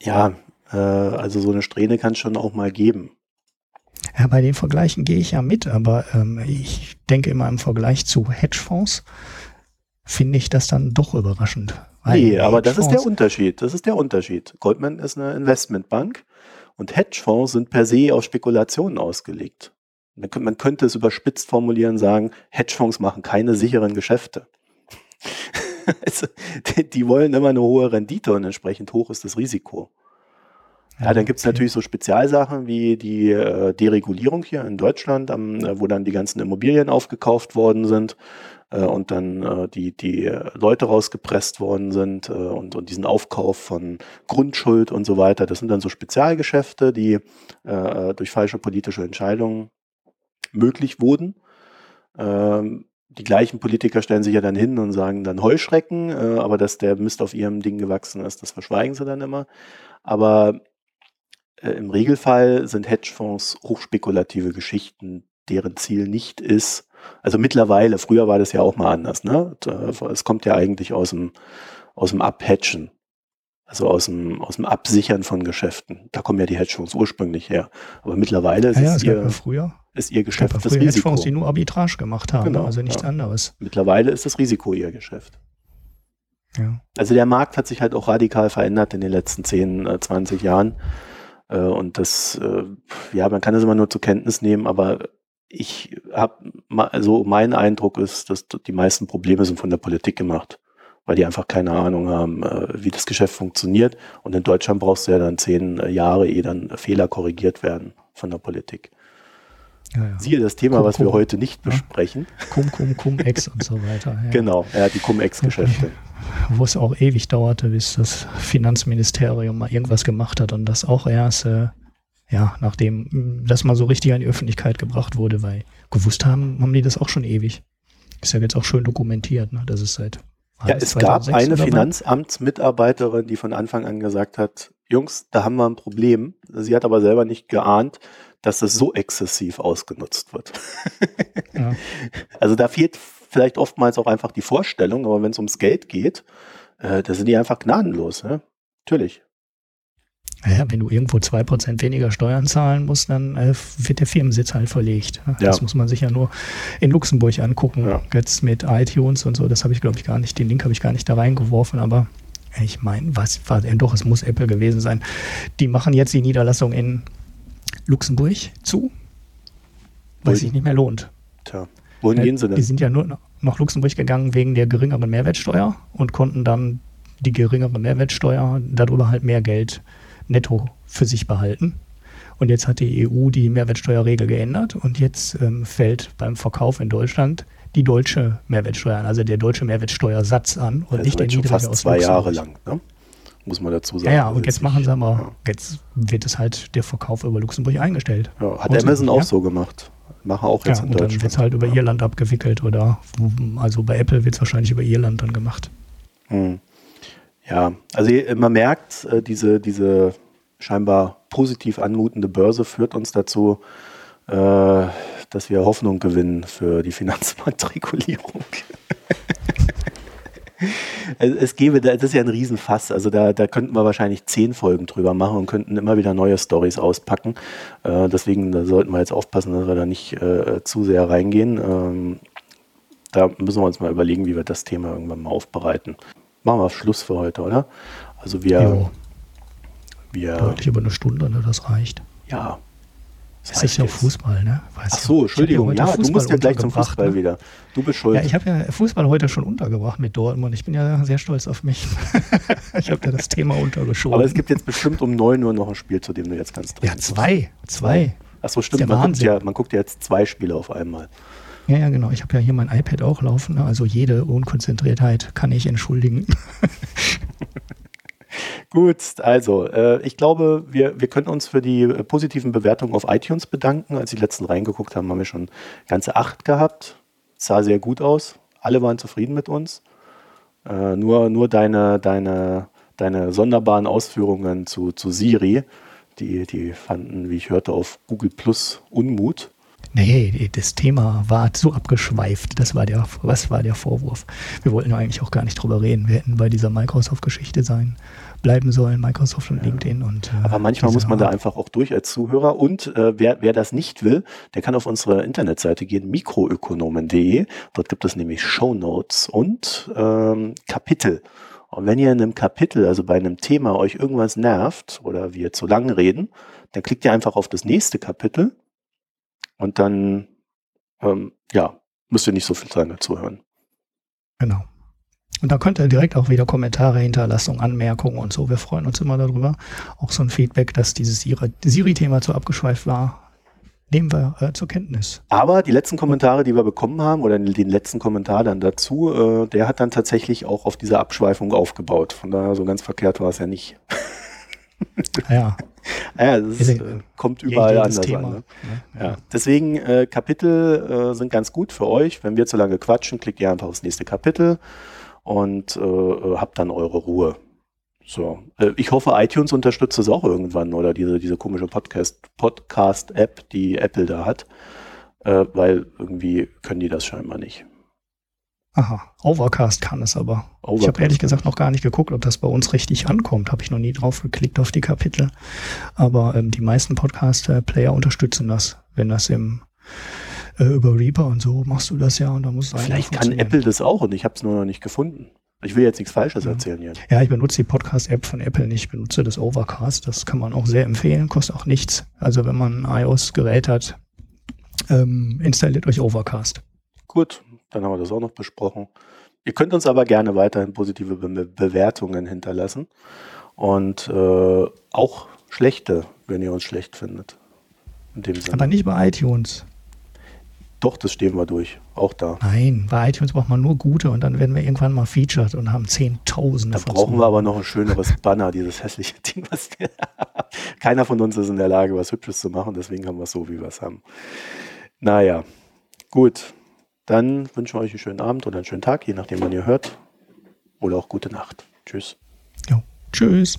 ja, also so eine Strähne kann es schon auch mal geben. Ja, bei den Vergleichen gehe ich ja mit, aber ähm, ich denke immer im Vergleich zu Hedgefonds finde ich das dann doch überraschend. Nee, aber das ist der Unterschied. Das ist der Unterschied. Goldman ist eine Investmentbank und Hedgefonds sind per se auf Spekulationen ausgelegt. Man könnte es überspitzt formulieren sagen, Hedgefonds machen keine sicheren Geschäfte. also, die wollen immer eine hohe Rendite und entsprechend hoch ist das Risiko. Ja, dann gibt es natürlich so Spezialsachen wie die äh, Deregulierung hier in Deutschland, am, äh, wo dann die ganzen Immobilien aufgekauft worden sind äh, und dann äh, die, die Leute rausgepresst worden sind äh, und, und diesen Aufkauf von Grundschuld und so weiter. Das sind dann so Spezialgeschäfte, die äh, durch falsche politische Entscheidungen möglich wurden. Ähm, die gleichen Politiker stellen sich ja dann hin und sagen dann Heuschrecken, aber dass der Mist auf ihrem Ding gewachsen ist, das verschweigen sie dann immer. Aber äh, im Regelfall sind Hedgefonds hochspekulative Geschichten, deren Ziel nicht ist, also mittlerweile, früher war das ja auch mal anders. Ne? Es kommt ja eigentlich aus dem, aus dem Abhatchen. Also aus dem, aus dem Absichern von Geschäften. Da kommen ja die Hedgefonds ursprünglich her. Aber mittlerweile ist, ja, es ihr, früher, ist ihr Geschäft das früher Risiko. Hedgefonds, die nur Arbitrage gemacht haben, genau, also nichts ja. anderes. Mittlerweile ist das Risiko ihr Geschäft. Ja. Also der Markt hat sich halt auch radikal verändert in den letzten 10, 20 Jahren. Äh, und das, äh, ja, man kann das immer nur zur Kenntnis nehmen, aber ich habe, also mein Eindruck ist, dass die meisten Probleme sind von der Politik gemacht weil die einfach keine Ahnung haben, äh, wie das Geschäft funktioniert. Und in Deutschland brauchst du ja dann zehn Jahre, ehe dann Fehler korrigiert werden von der Politik. Ja, ja. Siehe das Thema, cum, was cum. wir heute nicht besprechen. Cum, cum, cum, ex und so weiter. Genau, ja, die Cum-Ex-Geschäfte. Wo es auch ewig dauerte, bis das Finanzministerium mal irgendwas gemacht hat und das auch erst, äh, ja, nachdem das mal so richtig an die Öffentlichkeit gebracht wurde, weil gewusst haben, haben die das auch schon ewig. Ist ja jetzt auch schön dokumentiert, ne? Das ist seit ja, es gab eine Finanzamtsmitarbeiterin, die von Anfang an gesagt hat, Jungs, da haben wir ein Problem. Sie hat aber selber nicht geahnt, dass es so exzessiv ausgenutzt wird. Ja. Also da fehlt vielleicht oftmals auch einfach die Vorstellung, aber wenn es ums Geld geht, äh, da sind die einfach gnadenlos. Ne? Natürlich. Naja, wenn du irgendwo 2% weniger Steuern zahlen musst, dann äh, wird der Firmensitz halt verlegt. Ja. Das muss man sich ja nur in Luxemburg angucken. Ja. Jetzt mit iTunes und so, das habe ich, glaube ich, gar nicht, den Link habe ich gar nicht da reingeworfen, aber ich meine, was war denn doch, es muss Apple gewesen sein. Die machen jetzt die Niederlassung in Luxemburg zu, weil es sich nicht mehr lohnt. Tja, wohin gehen sie denn? Die sind ja nur nach Luxemburg gegangen wegen der geringeren Mehrwertsteuer und konnten dann die geringere Mehrwertsteuer darüber halt mehr Geld netto für sich behalten. Und jetzt hat die EU die Mehrwertsteuerregel geändert und jetzt ähm, fällt beim Verkauf in Deutschland die deutsche Mehrwertsteuer an, also der deutsche Mehrwertsteuersatz an und also nicht der niedrige fast aus zwei Jahre lang, ne? muss man dazu sagen. Ja, ja und jetzt machen sie aber, ja. jetzt wird es halt der Verkauf über Luxemburg eingestellt. Ja, hat Amazon auch so gemacht. Machen auch jetzt ja, in Deutschland. Dann wird es halt über Irland abgewickelt oder also bei Apple wird es wahrscheinlich über Irland dann gemacht. Hm. Ja, also man merkt, äh, diese, diese scheinbar positiv anmutende Börse führt uns dazu, äh, dass wir Hoffnung gewinnen für die Finanzmarktregulierung. es gäbe, das ist ja ein Riesenfass, also da, da könnten wir wahrscheinlich zehn Folgen drüber machen und könnten immer wieder neue Stories auspacken. Äh, deswegen sollten wir jetzt aufpassen, dass wir da nicht äh, zu sehr reingehen. Ähm, da müssen wir uns mal überlegen, wie wir das Thema irgendwann mal aufbereiten. Machen wir Schluss für heute, oder? Also wir, jo. Wir, Deutlich über eine Stunde, ne? das reicht. Ja. Das, ist ja Fußball, ne? Weiß Ach so, Entschuldigung, ja, du musst ja gleich zum Fußball ne? wieder. Du bist schuld. Ja, ich habe ja Fußball heute schon untergebracht mit Dortmund. Ich bin ja sehr stolz auf mich. ich habe ja das Thema untergeschoben. Aber es gibt jetzt bestimmt um 9 Uhr noch ein Spiel, zu dem du jetzt ganz drin Ja, zwei. Zwei. Ach so, stimmt. Man guckt, ja, man guckt ja jetzt zwei Spiele auf einmal. Ja, ja, genau. Ich habe ja hier mein iPad auch laufen. Ne? Also jede Unkonzentriertheit kann ich entschuldigen. Gut, also äh, ich glaube, wir, wir können uns für die äh, positiven Bewertungen auf iTunes bedanken. Als die letzten reingeguckt haben, haben wir schon ganze acht gehabt. Sah sehr gut aus. Alle waren zufrieden mit uns. Äh, nur nur deine, deine, deine sonderbaren Ausführungen zu, zu Siri, die, die fanden, wie ich hörte, auf Google Plus Unmut. Nee, das Thema war zu abgeschweift. Das war der, was war der Vorwurf. Wir wollten eigentlich auch gar nicht drüber reden. Wir hätten bei dieser Microsoft-Geschichte sein bleiben sollen, Microsoft und ja. LinkedIn. Und, äh, Aber manchmal muss man da einfach auch durch als Zuhörer. Und äh, wer, wer das nicht will, der kann auf unsere Internetseite gehen, mikroökonomen.de. Dort gibt es nämlich Show Notes und ähm, Kapitel. Und wenn ihr in einem Kapitel, also bei einem Thema euch irgendwas nervt oder wir zu lang reden, dann klickt ihr einfach auf das nächste Kapitel und dann, ähm, ja, müsst ihr nicht so viel lange zuhören. Genau. Und da könnt ihr direkt auch wieder Kommentare hinterlassen, Anmerkungen und so. Wir freuen uns immer darüber. Auch so ein Feedback, dass dieses Siri-Thema zu abgeschweift war, nehmen wir äh, zur Kenntnis. Aber die letzten Kommentare, die wir bekommen haben, oder den letzten Kommentar dann dazu, äh, der hat dann tatsächlich auch auf diese Abschweifung aufgebaut. Von daher, so ganz verkehrt war es ja nicht. Ja. ja, das ist, äh, kommt überall anders Thema. an. Ne? Ja, ja. Deswegen, äh, Kapitel äh, sind ganz gut für euch. Wenn wir zu lange quatschen, klickt ihr einfach aufs nächste Kapitel und äh, habt dann eure Ruhe. So. Äh, ich hoffe, iTunes unterstützt es auch irgendwann oder diese, diese komische Podcast-App, Podcast die Apple da hat, äh, weil irgendwie können die das scheinbar nicht. Aha, Overcast kann es aber. Overcast ich habe ehrlich gesagt noch gar nicht geguckt, ob das bei uns richtig ankommt. Habe ich noch nie drauf geklickt auf die Kapitel. Aber ähm, die meisten Podcast-Player unterstützen das, wenn das im äh, über Reaper und so machst du das ja und da muss es Vielleicht kann Apple das auch und ich habe es nur noch nicht gefunden. Ich will jetzt nichts Falsches Ja. erzählen hier. Ja, ich benutze die Podcast-App von Apple nicht, ich benutze das Overcast. Das kann man auch sehr empfehlen, kostet auch nichts. Also wenn man ein iOS-Gerät hat, ähm, installiert euch Overcast. Gut, dann haben wir das auch noch besprochen. Ihr könnt uns aber gerne weiterhin positive Be Bewertungen hinterlassen und äh, auch schlechte, wenn ihr uns schlecht findet. In dem Sinne. Aber nicht bei iTunes. Doch, das stehen wir durch. Auch da. Nein, bei iTunes braucht man nur gute und dann werden wir irgendwann mal featured und haben Zehntausende Da brauchen wir aber noch ein schöneres Banner, dieses hässliche Ding. Was Keiner von uns ist in der Lage, was Hübsches zu machen, deswegen haben wir es so, wie wir es haben. Naja, gut. Dann wünschen wir euch einen schönen Abend oder einen schönen Tag, je nachdem, wann ihr hört. Oder auch gute Nacht. Tschüss. Jo. Tschüss.